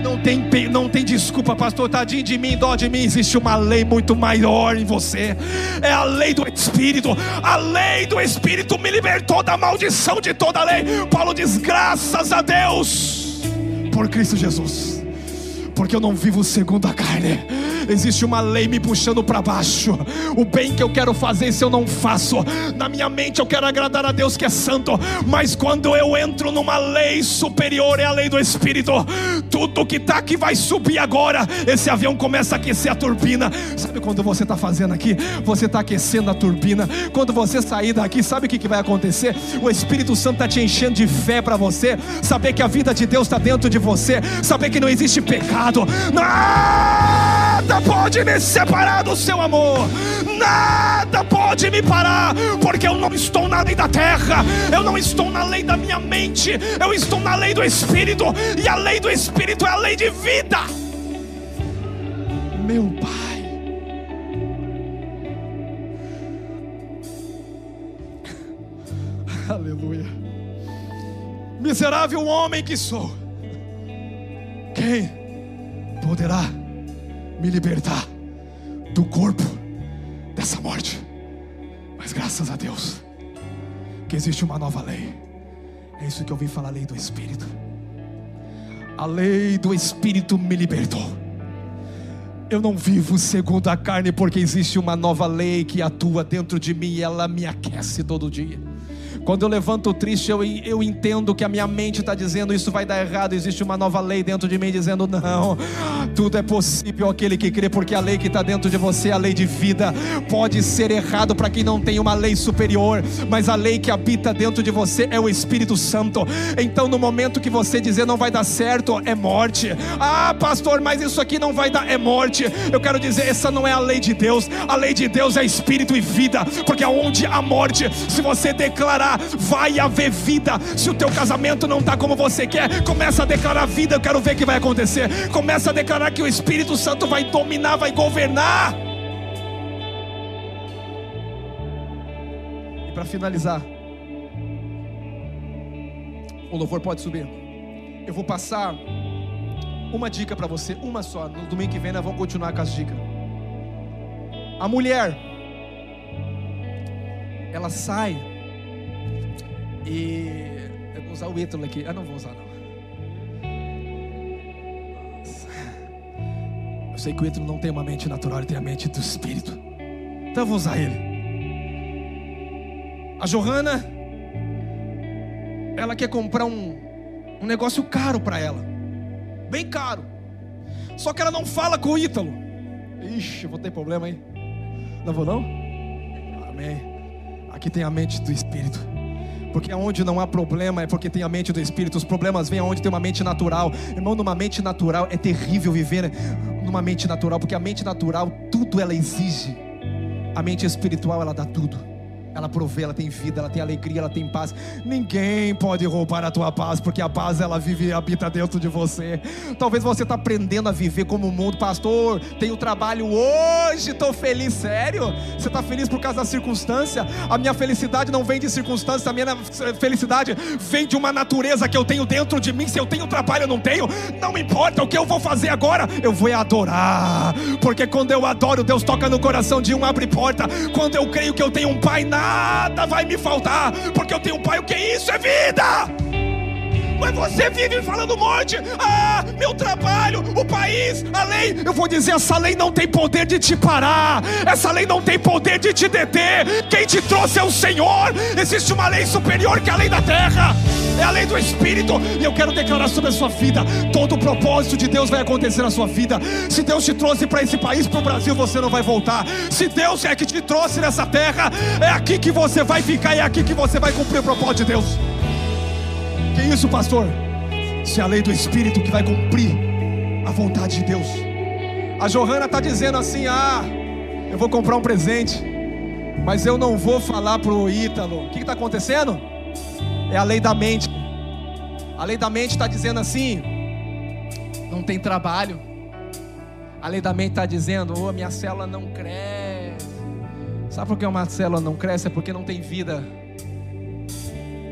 Speaker 1: Não tem, não tem desculpa, pastor, tadinho de mim, dó de mim. Existe uma lei muito maior em você. É a lei do Espírito. A lei do Espírito me libertou da maldição de toda a lei. Paulo diz: graças a Deus por Cristo Jesus porque eu não vivo segundo a carne. Existe uma lei me puxando para baixo. O bem que eu quero fazer, se eu não faço, na minha mente eu quero agradar a Deus que é santo, mas quando eu entro numa lei superior, é a lei do Espírito, tudo que está aqui vai subir agora. Esse avião começa a aquecer a turbina. Sabe quando você está fazendo aqui? Você está aquecendo a turbina. Quando você sair daqui, sabe o que, que vai acontecer? O Espírito Santo está te enchendo de fé para você, saber que a vida de Deus está dentro de você, saber que não existe pecado Nada pode me separar do seu amor. Nada pode me parar, porque eu não estou na lei da terra, eu não estou na lei da minha mente, eu estou na lei do Espírito, e a lei do Espírito é a lei de vida. Meu Pai, aleluia, miserável homem que sou, quem poderá me libertar do corpo dessa morte? Mas graças a Deus, que existe uma nova lei. É isso que eu vim falar, a lei do Espírito. A lei do Espírito me libertou. Eu não vivo segundo a carne, porque existe uma nova lei que atua dentro de mim e ela me aquece todo dia. Quando eu levanto triste, eu, eu entendo que a minha mente está dizendo isso vai dar errado. Existe uma nova lei dentro de mim dizendo não, tudo é possível aquele que crê, porque a lei que está dentro de você é a lei de vida. Pode ser errado para quem não tem uma lei superior, mas a lei que habita dentro de você é o Espírito Santo. Então, no momento que você dizer não vai dar certo, é morte. Ah, pastor, mas isso aqui não vai dar, é morte. Eu quero dizer, essa não é a lei de Deus. A lei de Deus é Espírito e vida, porque aonde a morte, se você declarar vai haver vida. Se o teu casamento não está como você quer, começa a declarar vida. Eu quero ver o que vai acontecer. Começa a declarar que o Espírito Santo vai dominar, vai governar. E para finalizar, o louvor pode subir. Eu vou passar uma dica para você, uma só. No domingo que vem nós vamos continuar com as dicas. A mulher, ela sai e eu vou usar o Ítalo aqui. Ah, não vou usar não. Eu sei que o Ítalo não tem uma mente natural, ele tem a mente do Espírito. Então eu vou usar ele. A Johanna, ela quer comprar um, um negócio caro para ela. Bem caro. Só que ela não fala com o Ítalo. Ixi, vou ter problema aí. Não vou não? Amém. Aqui tem a mente do Espírito. Porque onde não há problema é porque tem a mente do Espírito. Os problemas vêm aonde tem uma mente natural. Irmão, numa mente natural é terrível viver numa mente natural, porque a mente natural tudo ela exige. A mente espiritual ela dá tudo. Ela provê, ela tem vida, ela tem alegria, ela tem paz. Ninguém pode roubar a tua paz, porque a paz ela vive e habita dentro de você. Talvez você está aprendendo a viver como o mundo, pastor. Tenho trabalho hoje, estou feliz, sério? Você está feliz por causa da circunstância? A minha felicidade não vem de circunstâncias, a minha felicidade vem de uma natureza que eu tenho dentro de mim. Se eu tenho trabalho, eu não tenho, não importa o que eu vou fazer agora, eu vou adorar, porque quando eu adoro, Deus toca no coração de um, abre porta. Quando eu creio que eu tenho um pai na nada vai me faltar, porque eu tenho um pai, o que é isso? É vida! Mas você vive falando morte. Ah, meu trabalho, o país, a lei. Eu vou dizer: essa lei não tem poder de te parar. Essa lei não tem poder de te deter. Quem te trouxe é o Senhor. Existe uma lei superior que é a lei da terra. É a lei do Espírito. E eu quero declarar sobre a sua vida: todo o propósito de Deus vai acontecer na sua vida. Se Deus te trouxe para esse país, para o Brasil, você não vai voltar. Se Deus é que te trouxe nessa terra, é aqui que você vai ficar. É aqui que você vai cumprir o propósito de Deus. Que isso, pastor? Se é a lei do Espírito que vai cumprir a vontade de Deus. A Johanna está dizendo assim: Ah, eu vou comprar um presente, mas eu não vou falar para o Ítalo. O que está acontecendo? É a lei da mente. A lei da mente está dizendo assim: não tem trabalho. A lei da mente está dizendo: oh, minha célula não cresce. Sabe por que uma célula não cresce? É porque não tem vida.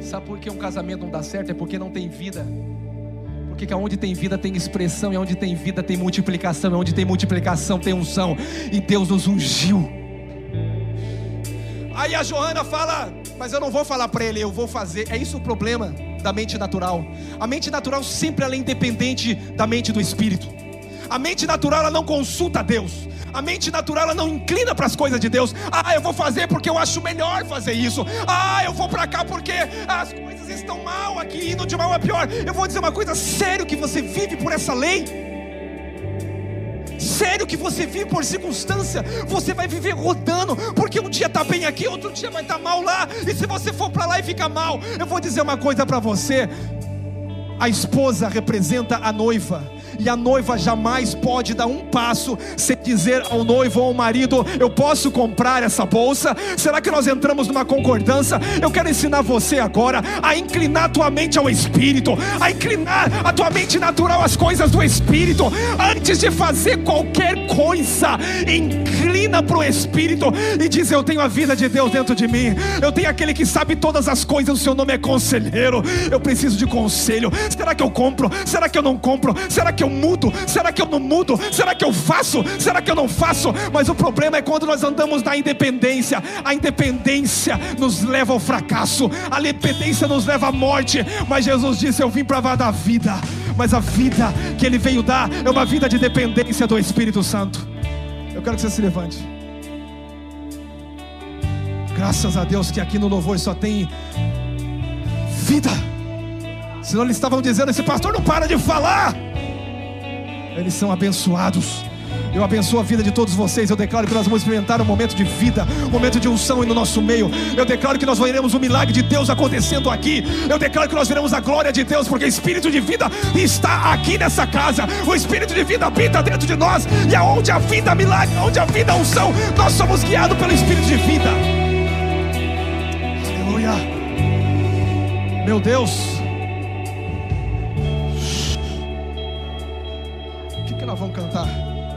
Speaker 1: Sabe por que um casamento não dá certo? É porque não tem vida. Porque onde tem vida tem expressão, e onde tem vida tem multiplicação, e onde tem multiplicação tem unção. E Deus nos ungiu. Aí a Joana fala, mas eu não vou falar para ele, eu vou fazer. É isso o problema da mente natural. A mente natural sempre ela é independente da mente do espírito. A mente natural ela não consulta Deus. A mente natural ela não inclina para as coisas de Deus. Ah, eu vou fazer porque eu acho melhor fazer isso. Ah, eu vou para cá porque as coisas estão mal aqui, indo de mal a pior. Eu vou dizer uma coisa sério que você vive por essa lei. Sério que você vive por circunstância, você vai viver rodando, porque um dia está bem aqui, outro dia vai estar tá mal lá, e se você for para lá e ficar mal, eu vou dizer uma coisa para você: a esposa representa a noiva, e a noiva jamais pode dar um passo sem dizer ao noivo ou ao marido: Eu posso comprar essa bolsa? Será que nós entramos numa concordância? Eu quero ensinar você agora a inclinar tua mente ao Espírito, a inclinar a tua mente natural às coisas do Espírito, antes de fazer qualquer coisa, inclina para o Espírito e diz: Eu tenho a vida de Deus dentro de mim, eu tenho aquele que sabe todas as coisas, o seu nome é conselheiro, eu preciso de conselho. Será que eu compro? Será que eu não compro? Será que eu mudo? Será que eu não mudo? Será que eu faço? Será que eu não faço? Mas o problema é quando nós andamos na independência, a independência nos leva ao fracasso, a independência nos leva à morte. Mas Jesus disse: Eu vim para dar vida, mas a vida que Ele veio dar é uma vida de dependência do Espírito Santo. Eu quero que você se levante. Graças a Deus que aqui no louvor só tem vida. Senão eles estavam dizendo: esse pastor não para de falar. Eles são abençoados. Eu abençoo a vida de todos vocês. Eu declaro que nós vamos experimentar um momento de vida, um momento de unção no nosso meio. Eu declaro que nós veremos o milagre de Deus acontecendo aqui. Eu declaro que nós veremos a glória de Deus, porque o Espírito de vida está aqui nessa casa. O Espírito de vida habita dentro de nós. E aonde a vida milagre, onde a vida unção, nós somos guiados pelo Espírito de vida. Aleluia. Meu Deus.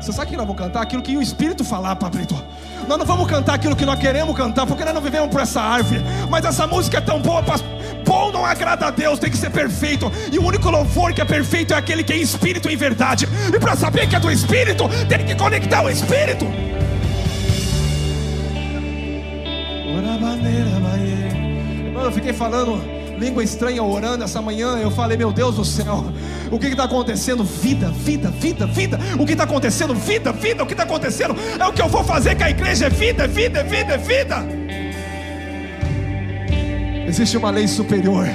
Speaker 1: Você sabe que nós vamos cantar? Aquilo que o Espírito falar, Pablito. Nós não vamos cantar aquilo que nós queremos cantar, porque nós não vivemos por essa árvore. Mas essa música é tão boa, bom não agrada a Deus, tem que ser perfeito. E o único louvor que é perfeito é aquele que é espírito em verdade. E para saber que é do Espírito, tem que conectar o Espírito. Mano, eu fiquei falando língua estranha orando essa manhã. Eu falei, meu Deus do céu, o que está acontecendo? Vida, vida, vida, vida. O que está acontecendo? Vida, vida. O que está acontecendo? É o que eu vou fazer que a igreja é vida, é vida, é vida, é vida. Existe uma lei superior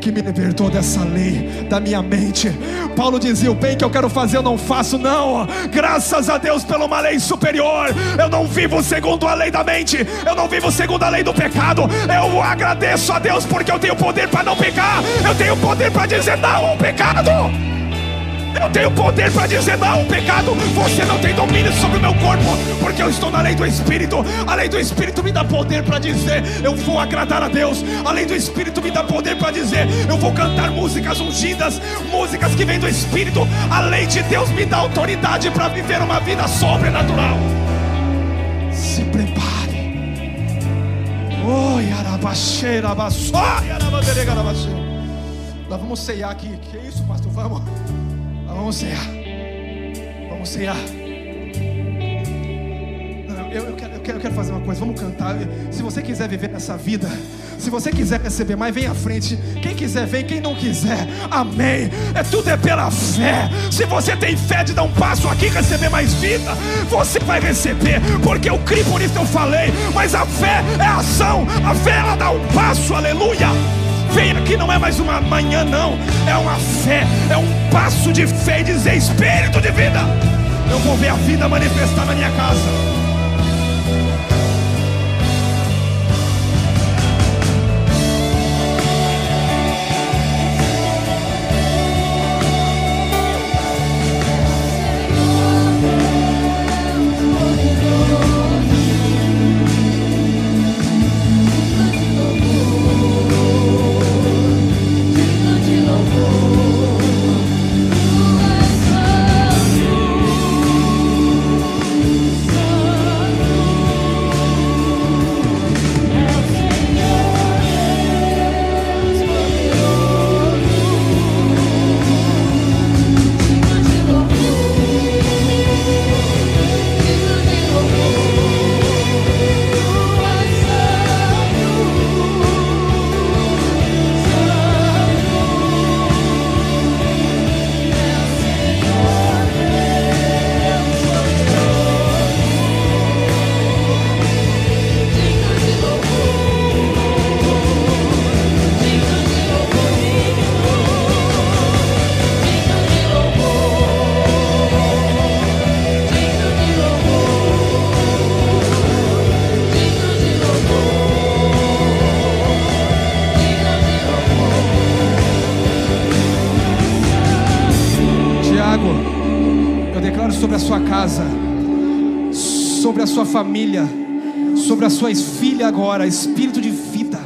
Speaker 1: que me libertou dessa lei da minha mente. Paulo dizia: O bem que eu quero fazer eu não faço, não. Graças a Deus pela uma lei superior. Eu não vivo segundo a lei da mente, eu não vivo segundo a lei do pecado. Eu agradeço a Deus porque eu tenho poder para não pecar, eu tenho poder para dizer não ao pecado. Eu tenho poder para dizer não, pecado. Você não tem domínio sobre o meu corpo, porque eu estou na lei do Espírito. A lei do Espírito me dá poder para dizer eu vou agradar a Deus. A lei do Espírito me dá poder para dizer eu vou cantar músicas ungidas, músicas que vêm do Espírito. A lei de Deus me dá autoridade para viver uma vida sobrenatural. Se prepare. Oh, Nós vamos ceiar aqui. Que isso, pastor? Vamos. Vamos cear. Vamos cear. Eu, eu, quero, eu, quero, eu quero fazer uma coisa, vamos cantar. Se você quiser viver essa vida, se você quiser receber mais, vem à frente. Quem quiser, vem. Quem não quiser, amém. É tudo é pela fé. Se você tem fé de dar um passo aqui, receber mais vida, você vai receber. Porque eu criei, por isso eu falei. Mas a fé é ação. A fé ela dá um passo, aleluia. Vem aqui não é mais uma manhã, não. É uma fé, é um passo de fé e dizer: Espírito de vida, eu vou ver a vida manifestar na minha casa. Sobre a sua filha agora, espírito de vida.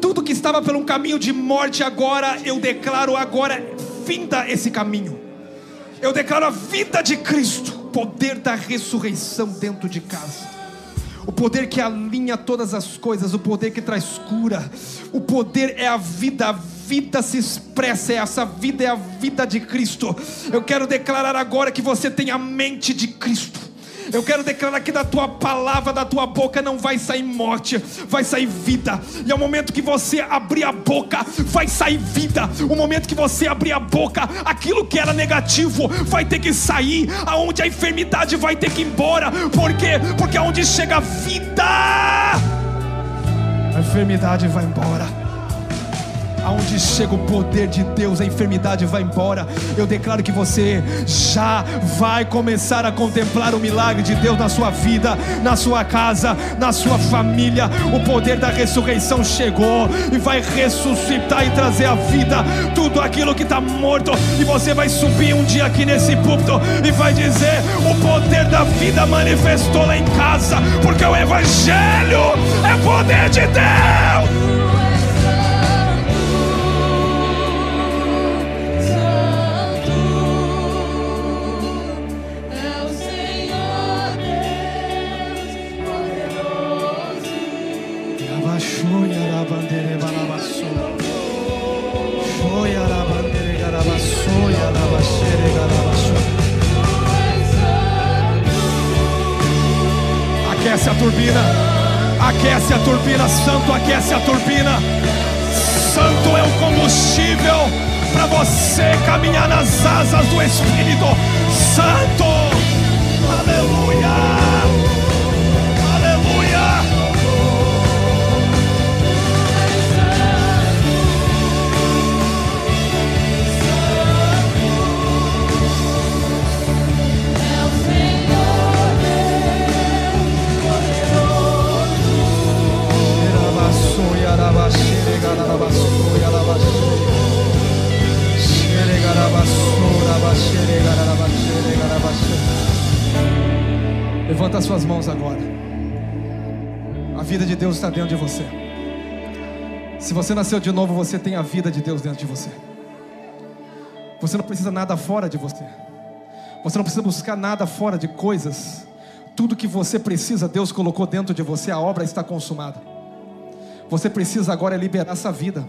Speaker 1: Tudo que estava pelo um caminho de morte agora, eu declaro agora vinda esse caminho. Eu declaro a vida de Cristo, poder da ressurreição dentro de casa o poder que alinha todas as coisas, o poder que traz cura, o poder é a vida, a vida se expressa, essa vida é a vida de Cristo. Eu quero declarar agora que você tem a mente de Cristo. Eu quero declarar que da tua palavra, da tua boca não vai sair morte, vai sair vida. E ao momento que você abrir a boca, vai sair vida. O momento que você abrir a boca, aquilo que era negativo vai ter que sair. Aonde a enfermidade vai ter que ir embora. Por quê? Porque aonde chega a vida, a enfermidade vai embora. Aonde chega o poder de Deus, a enfermidade vai embora. Eu declaro que você já vai começar a contemplar o milagre de Deus na sua vida, na sua casa, na sua família. O poder da ressurreição chegou e vai ressuscitar e trazer à vida tudo aquilo que está morto. E você vai subir um dia aqui nesse púlpito e vai dizer: O poder da vida manifestou lá em casa, porque o Evangelho é poder de Deus. Aquece a turbina, aquece a turbina, santo aquece a turbina. Santo é o combustível para você caminhar nas asas do Espírito Santo. Aleluia. Levanta as suas mãos agora. A vida de Deus está dentro de você. Se você nasceu de novo, você tem a vida de Deus dentro de você. Você não precisa nada fora de você. Você não precisa buscar nada fora de coisas. Tudo que você precisa, Deus colocou dentro de você, a obra está consumada. Você precisa agora liberar essa vida.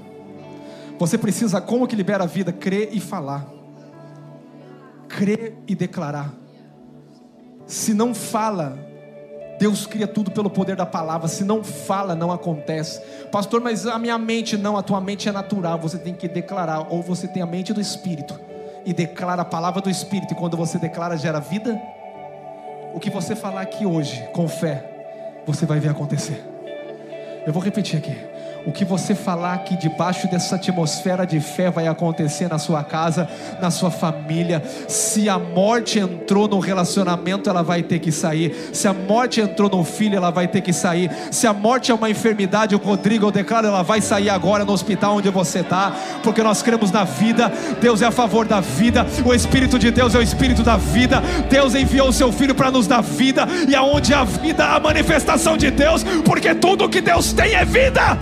Speaker 1: Você precisa, como que libera a vida? Crer e falar. Crer e declarar. Se não fala, Deus cria tudo pelo poder da palavra. Se não fala, não acontece. Pastor, mas a minha mente não, a tua mente é natural. Você tem que declarar. Ou você tem a mente do Espírito e declara a palavra do Espírito. E quando você declara, gera vida. O que você falar aqui hoje, com fé, você vai ver acontecer. Eu vou repetir aqui. O que você falar aqui debaixo dessa atmosfera de fé vai acontecer na sua casa, na sua família. Se a morte entrou no relacionamento, ela vai ter que sair. Se a morte entrou no filho, ela vai ter que sair. Se a morte é uma enfermidade, o Rodrigo, eu declaro, ela vai sair agora no hospital onde você está, porque nós cremos na vida. Deus é a favor da vida. O Espírito de Deus é o Espírito da vida. Deus enviou o seu Filho para nos dar vida, e aonde há vida, a manifestação de Deus, porque tudo que Deus tem é vida.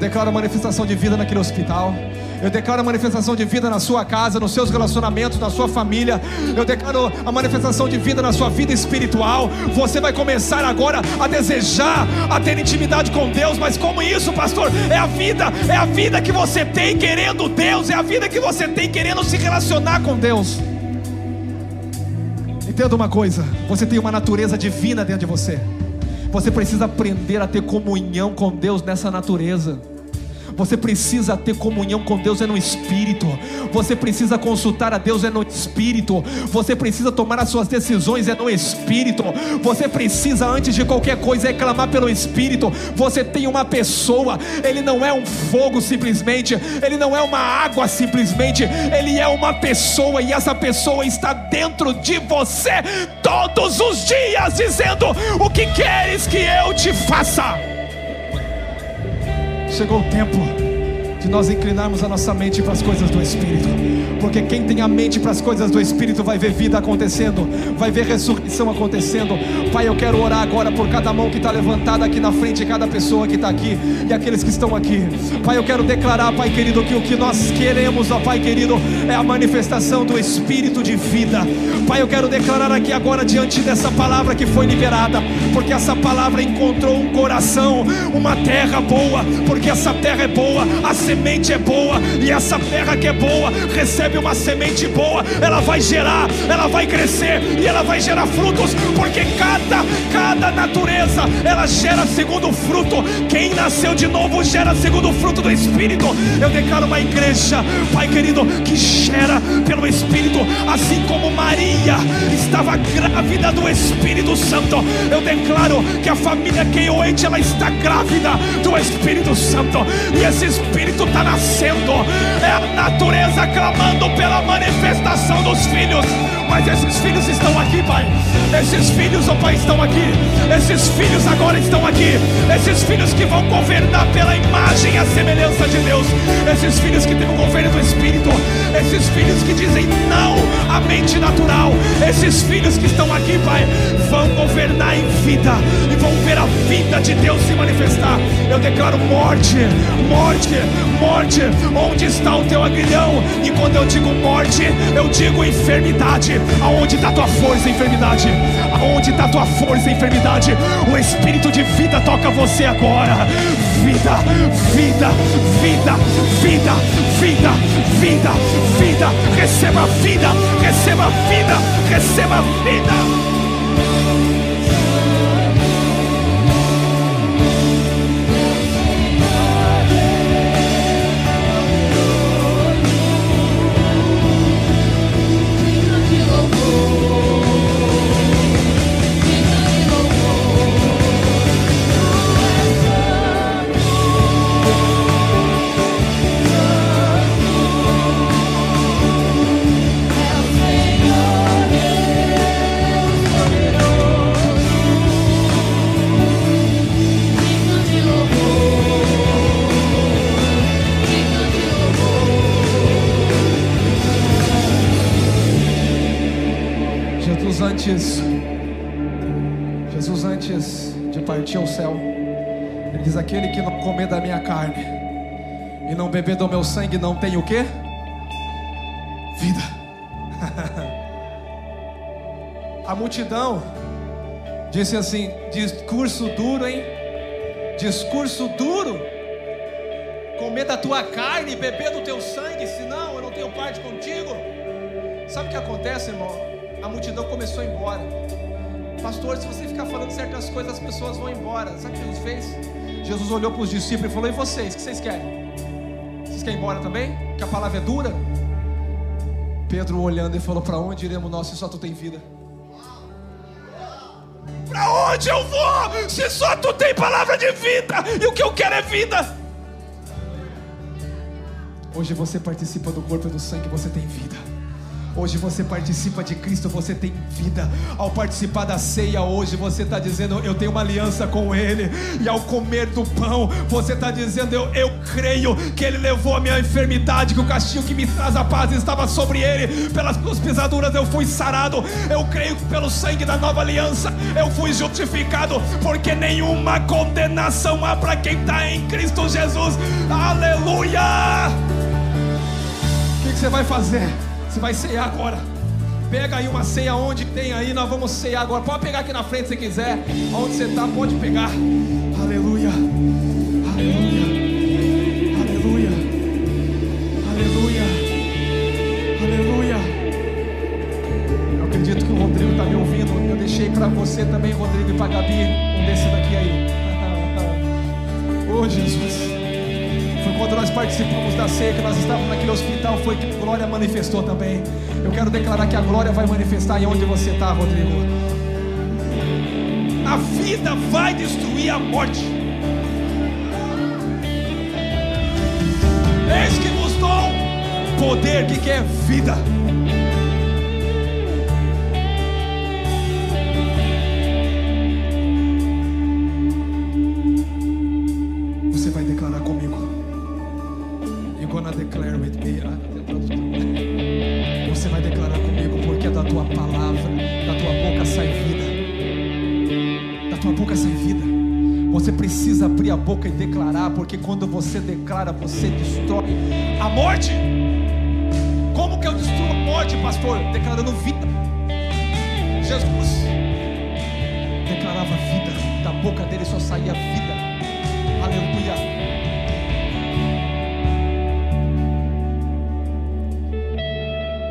Speaker 1: Declaro manifestação de vida naquele hospital. Eu declaro a manifestação de vida na sua casa, nos seus relacionamentos, na sua família. Eu declaro a manifestação de vida na sua vida espiritual. Você vai começar agora a desejar, a ter intimidade com Deus. Mas como isso, pastor? É a vida, é a vida que você tem querendo Deus, é a vida que você tem querendo se relacionar com Deus. Entenda uma coisa: você tem uma natureza divina dentro de você. Você precisa aprender a ter comunhão com Deus nessa natureza. Você precisa ter comunhão com Deus é no espírito. Você precisa consultar a Deus é no espírito. Você precisa tomar as suas decisões é no espírito. Você precisa antes de qualquer coisa é clamar pelo espírito. Você tem uma pessoa, ele não é um fogo simplesmente, ele não é uma água simplesmente, ele é uma pessoa e essa pessoa está dentro de você todos os dias dizendo: "O que queres que eu te faça?" Chegou o tempo de nós inclinarmos a nossa mente para as coisas do Espírito, porque quem tem a mente para as coisas do Espírito vai ver vida acontecendo, vai ver ressurreição acontecendo. Pai, eu quero orar agora por cada mão que está levantada aqui na frente, cada pessoa que está aqui e aqueles que estão aqui. Pai, eu quero declarar, Pai querido, que o que nós queremos, ó Pai querido, é a manifestação do Espírito de vida. Pai, eu quero declarar aqui agora diante dessa palavra que foi liberada, porque essa palavra encontrou um coração, uma terra boa, porque essa terra é boa, a semente é boa, e essa terra que é boa recebe uma semente boa, ela vai gerar, ela vai crescer e ela vai gerar frutos, porque cada, cada natureza ela gera segundo fruto. Quem nasceu de novo gera segundo fruto do Espírito. Eu declaro uma igreja, Pai querido, que gera pelo Espírito, assim como Maria estava grávida do Espírito Santo. Eu declaro que a família Keioente ela está grávida do Espírito Santo e esse Espírito está nascendo. É a natureza clamando pela manifestação dos filhos. Mas esses filhos estão aqui, Pai. Esses filhos, ó oh, Pai, estão aqui. Esses filhos agora estão aqui. Esses filhos que vão governar pela imagem e a semelhança de Deus. Esses filhos que têm o governo do Espírito. Esses filhos que dizem não à mente natural. Esses filhos que estão aqui, Pai, vão governar em vida e vão ver a vida de Deus se manifestar. Eu declaro morte, morte, morte. Onde está o teu agrilhão? E quando eu digo morte, eu digo enfermidade. Aonde está tua força, enfermidade? Aonde está tua força, enfermidade? O Espírito de vida toca você agora. Vida, vida, vida, vida, vida, vida, vida. Receba vida, receba vida, receba vida. Antes, Jesus antes de partir ao céu, ele diz: aquele que não comer da minha carne e não beber do meu sangue não tem o que? Vida. A multidão disse assim: discurso duro, hein? Discurso duro. Comer da tua carne e beber do teu sangue, senão eu não tenho parte contigo. Sabe o que acontece, irmão? A multidão começou a ir embora. Pastor, se você ficar falando certas coisas, as pessoas vão embora. Sabe o que Jesus fez? Jesus olhou para os discípulos e falou: E vocês, o que vocês querem? Vocês querem ir embora também? Que a palavra é dura? Pedro olhando e falou: Para onde iremos nós se só tu tem vida? Para onde eu vou se só tu tem palavra de vida? E o que eu quero é vida. Hoje você participa do corpo e do sangue, você tem vida. Hoje você participa de Cristo, você tem vida. Ao participar da ceia hoje, você está dizendo: Eu tenho uma aliança com Ele. E ao comer do pão, você está dizendo: eu, eu creio que Ele levou a minha enfermidade, que o castigo que me traz a paz estava sobre Ele. Pelas suas pisaduras eu fui sarado. Eu creio que pelo sangue da nova aliança eu fui justificado, porque nenhuma condenação há para quem está em Cristo Jesus. Aleluia! O que, que você vai fazer? Você vai cear agora. Pega aí uma ceia onde tem aí, nós vamos cear agora. Pode pegar aqui na frente se quiser. Onde você está, pode pegar. Aleluia. Aleluia. Aleluia. Aleluia. Aleluia. Eu acredito que o Rodrigo está me ouvindo. Eu deixei para você também, Rodrigo, e para Gabi, um desse daqui aí. oh, Jesus quando nós participamos da ceia, que nós estávamos naquele hospital, foi que a glória manifestou também. Eu quero declarar que a glória vai manifestar em onde você está, Rodrigo. A vida vai destruir a morte. Eis que vos dou poder que quer vida. Tua boca sai vida. Você precisa abrir a boca e declarar, porque quando você declara, você destrói a morte. Como que eu destruo a morte, pastor? Declarando vida. Jesus declarava vida, da boca dele só saía vida. Aleluia.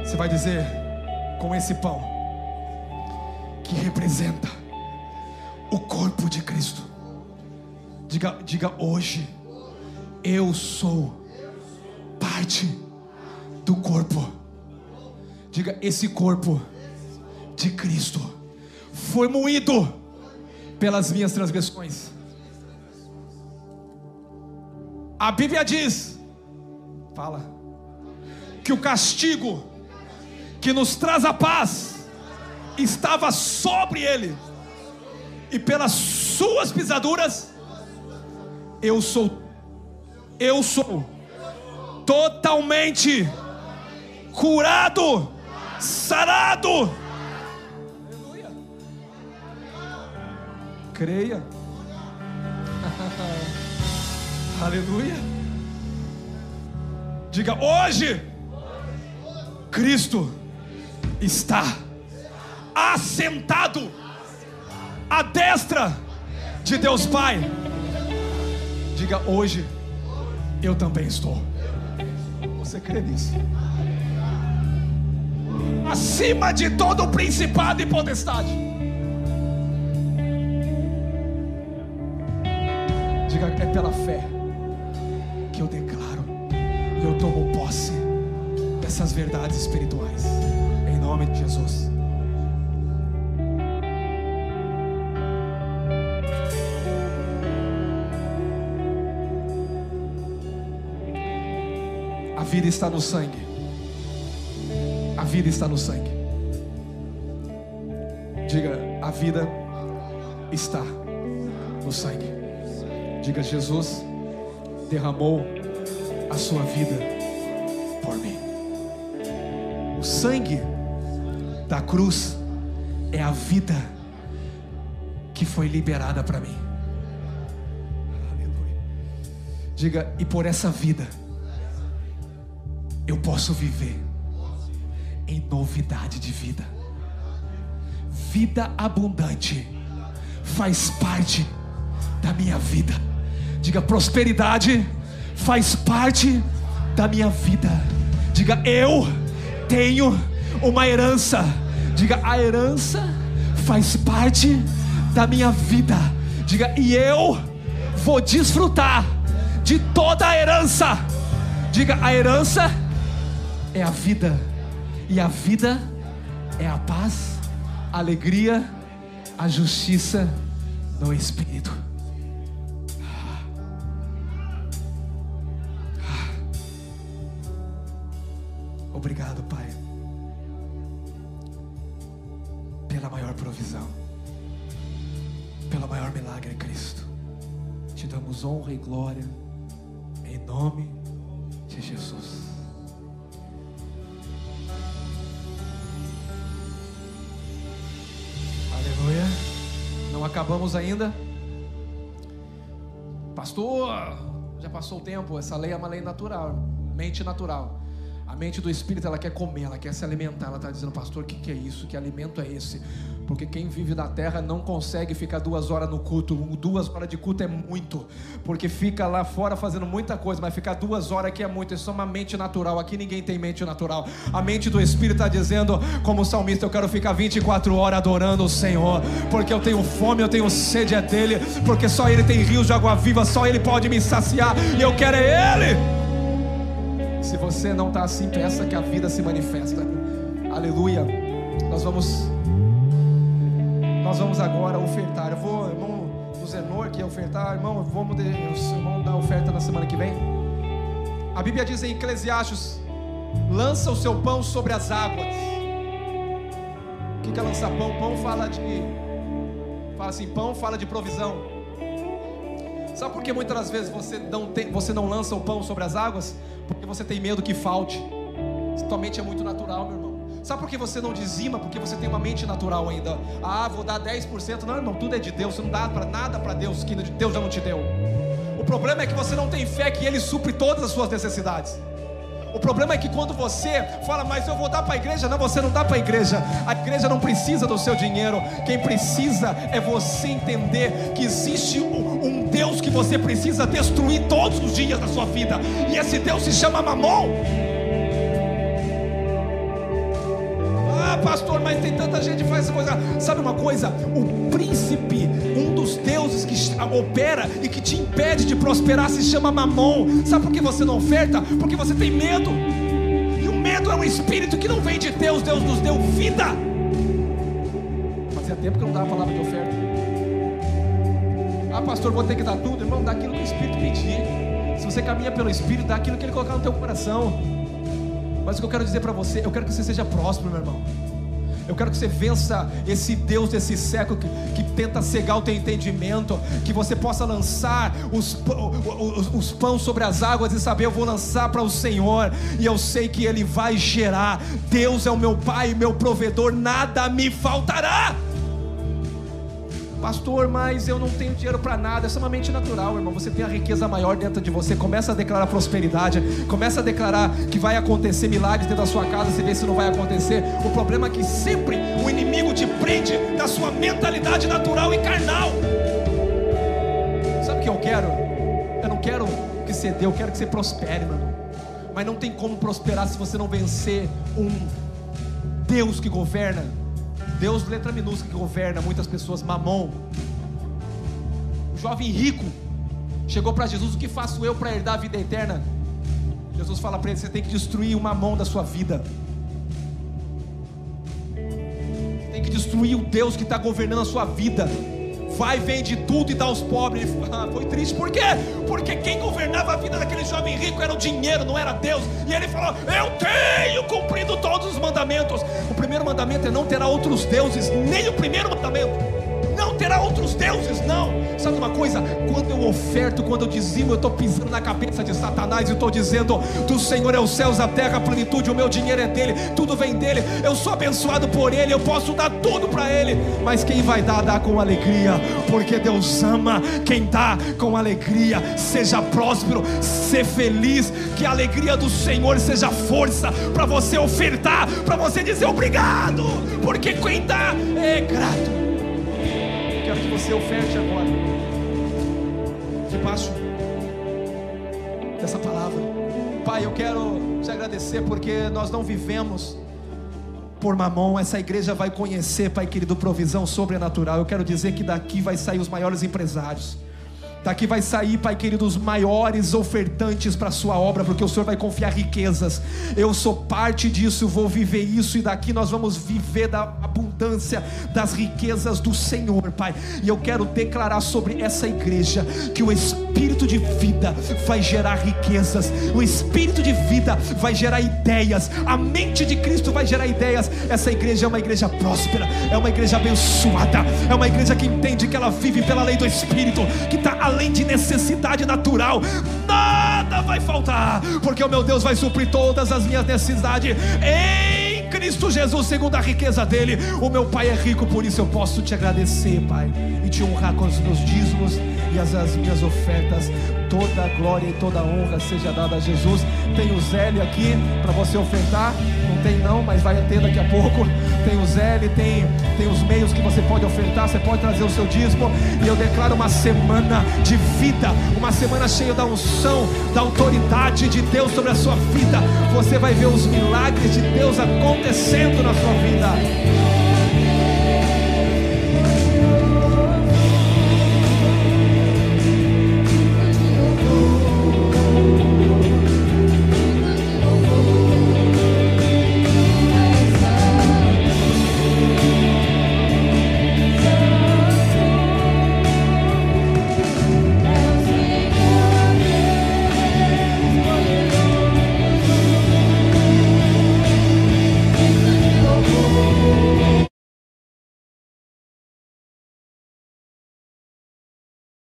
Speaker 1: Você vai dizer com esse pão que representa o corpo de Cristo. Diga, diga hoje, eu sou parte do corpo. Diga, esse corpo de Cristo foi moído pelas minhas transgressões. A Bíblia diz, fala, que o castigo que nos traz a paz estava sobre ele, e pelas suas pisaduras eu sou eu sou totalmente curado, sarado. Creia. Aleluia. Diga hoje, Cristo está assentado à destra de Deus Pai. Diga hoje, eu também estou. Você crê nisso? Acima de todo principado e potestade. Diga, é pela fé que eu declaro e eu tomo posse dessas verdades espirituais. Em nome de Jesus. Vida está no sangue. A vida está no sangue. Diga, a vida está no sangue. Diga, Jesus derramou a sua vida por mim. O sangue da cruz é a vida que foi liberada para mim. Aleluia. Diga, e por essa vida eu posso viver em novidade de vida. Vida abundante faz parte da minha vida. Diga, prosperidade faz parte da minha vida. Diga, eu tenho uma herança. Diga, a herança faz parte da minha vida. Diga, e eu vou desfrutar de toda a herança. Diga, a herança é a vida, e a vida é a paz, a alegria, a justiça no Espírito. Obrigado, Pai, pela maior provisão, pelo maior milagre Cristo. Te damos honra e glória, em nome de Ainda. Pastor, já passou o tempo. Essa lei é uma lei natural, mente natural. A mente do espírito ela quer comer, ela quer se alimentar. Ela está dizendo, pastor, o que, que é isso? Que alimento é esse? Porque quem vive na terra não consegue ficar duas horas no culto. Duas horas de culto é muito, porque fica lá fora fazendo muita coisa, mas ficar duas horas aqui é muito. Isso é uma mente natural. Aqui ninguém tem mente natural. A mente do espírito está dizendo, como salmista, eu quero ficar 24 horas adorando o Senhor, porque eu tenho fome, eu tenho sede é dele, porque só Ele tem rios de água viva, só Ele pode me saciar e eu quero é Ele. Se você não está assim, peça que a vida se manifesta. Aleluia. Nós vamos nós vamos agora ofertar. Eu vou, irmão do Zenor, que é ofertar, irmão, vamos de, vamos dar oferta na semana que vem. A Bíblia diz em Eclesiastes: lança o seu pão sobre as águas. O que é lançar pão? Pão fala de. Fala assim, pão fala de provisão. Sabe por que muitas das vezes você não, tem, você não lança o pão sobre as águas? Porque você tem medo que falte. Tua mente é muito natural, meu irmão. Sabe por que você não dizima? Porque você tem uma mente natural ainda. Ah, vou dar 10%. Não, irmão, tudo é de Deus. Você não dá para nada para Deus que Deus já não te deu. O problema é que você não tem fé que Ele supre todas as suas necessidades. O problema é que quando você fala, mas eu vou dar para a igreja, não, você não dá para a igreja. A igreja não precisa do seu dinheiro. Quem precisa é você entender que existe um, um Deus que você precisa destruir todos os dias da sua vida. E esse Deus se chama Mamon. pastor, mas tem tanta gente que faz essa coisa. Sabe uma coisa? O príncipe, um dos deuses opera e que te impede de prosperar, se chama Mamon. Sabe por que você não oferta? Porque você tem medo. E o medo é um espírito que não vem de Deus. Deus nos deu vida. Fazia tempo que eu não dava a palavra de oferta. Ah, pastor, vou ter que dar tudo. Irmão, dá aquilo que o Espírito pedir. Se você caminha pelo Espírito, dá aquilo que ele colocar no teu coração. Mas o que eu quero dizer para você, eu quero que você seja próspero, meu irmão. Eu quero que você vença esse Deus desse século que, que tenta cegar o teu entendimento. Que você possa lançar os, os, os pães sobre as águas e saber: eu vou lançar para o Senhor. E eu sei que Ele vai gerar. Deus é o meu Pai, meu provedor, nada me faltará. Pastor, mas eu não tenho dinheiro para nada. É uma mente natural, irmão. Você tem a riqueza maior dentro de você. Começa a declarar prosperidade. Começa a declarar que vai acontecer milagres dentro da sua casa. Você vê se não vai acontecer. O problema é que sempre o inimigo te prende da sua mentalidade natural e carnal. Sabe o que eu quero? Eu não quero que você dê, eu quero que você prospere, meu irmão. Mas não tem como prosperar se você não vencer um Deus que governa Deus, letra minúscula, que governa muitas pessoas, mamon. O jovem rico chegou para Jesus: O que faço eu para herdar a vida eterna? Jesus fala para ele: Você tem que destruir o mamão da sua vida. Você tem que destruir o Deus que está governando a sua vida vai, vende tudo e dá aos pobres. Ah, foi triste, por quê? Porque quem governava a vida daquele jovem rico era o dinheiro, não era Deus. E ele falou: Eu tenho cumprido todos os mandamentos. O primeiro mandamento é não terá outros deuses, nem o primeiro mandamento não terá outros deuses, não. Sabe uma coisa? Quando eu oferto, quando eu dizimo, eu estou pisando na cabeça de Satanás e estou dizendo: Do Senhor é os céus, a terra, a plenitude, o meu dinheiro é dele, tudo vem dele, eu sou abençoado por ele, eu posso dar tudo para ele. Mas quem vai dar, dá com alegria, porque Deus ama quem dá com alegria. Seja próspero, ser feliz, que a alegria do Senhor seja força para você ofertar, para você dizer obrigado, porque quem dá é grato você oferte agora, debaixo dessa palavra. Pai, eu quero te agradecer porque nós não vivemos por mamão, essa igreja vai conhecer, Pai querido, provisão sobrenatural. Eu quero dizer que daqui vai sair os maiores empresários. Daqui vai sair, Pai querido, os maiores ofertantes para a sua obra, porque o Senhor vai confiar riquezas. Eu sou parte disso, vou viver isso, e daqui nós vamos viver da abundância das riquezas do Senhor, Pai. E eu quero declarar sobre essa igreja que o Espírito de vida vai gerar riquezas, o Espírito de vida vai gerar ideias, a mente de Cristo vai gerar ideias. Essa igreja é uma igreja próspera, é uma igreja abençoada, é uma igreja que entende que ela vive pela lei do Espírito, que está além de necessidade natural, nada vai faltar, porque o meu Deus vai suprir todas as minhas necessidades em Cristo Jesus, segundo a riqueza dele. O meu Pai é rico, por isso eu posso te agradecer, Pai, e te honrar com os meus dízimos e as, as minhas ofertas. Toda glória e toda honra seja dada a Jesus. Tem o Zélio aqui para você ofertar. Não tem não, mas vai ter daqui a pouco. Tem o Zélio, tem, tem os meios que você pode ofertar. Você pode trazer o seu dízimo. E eu declaro uma semana de vida, uma semana cheia da unção, da autoridade de Deus sobre a sua vida. Você vai ver os milagres de Deus acontecendo na sua vida.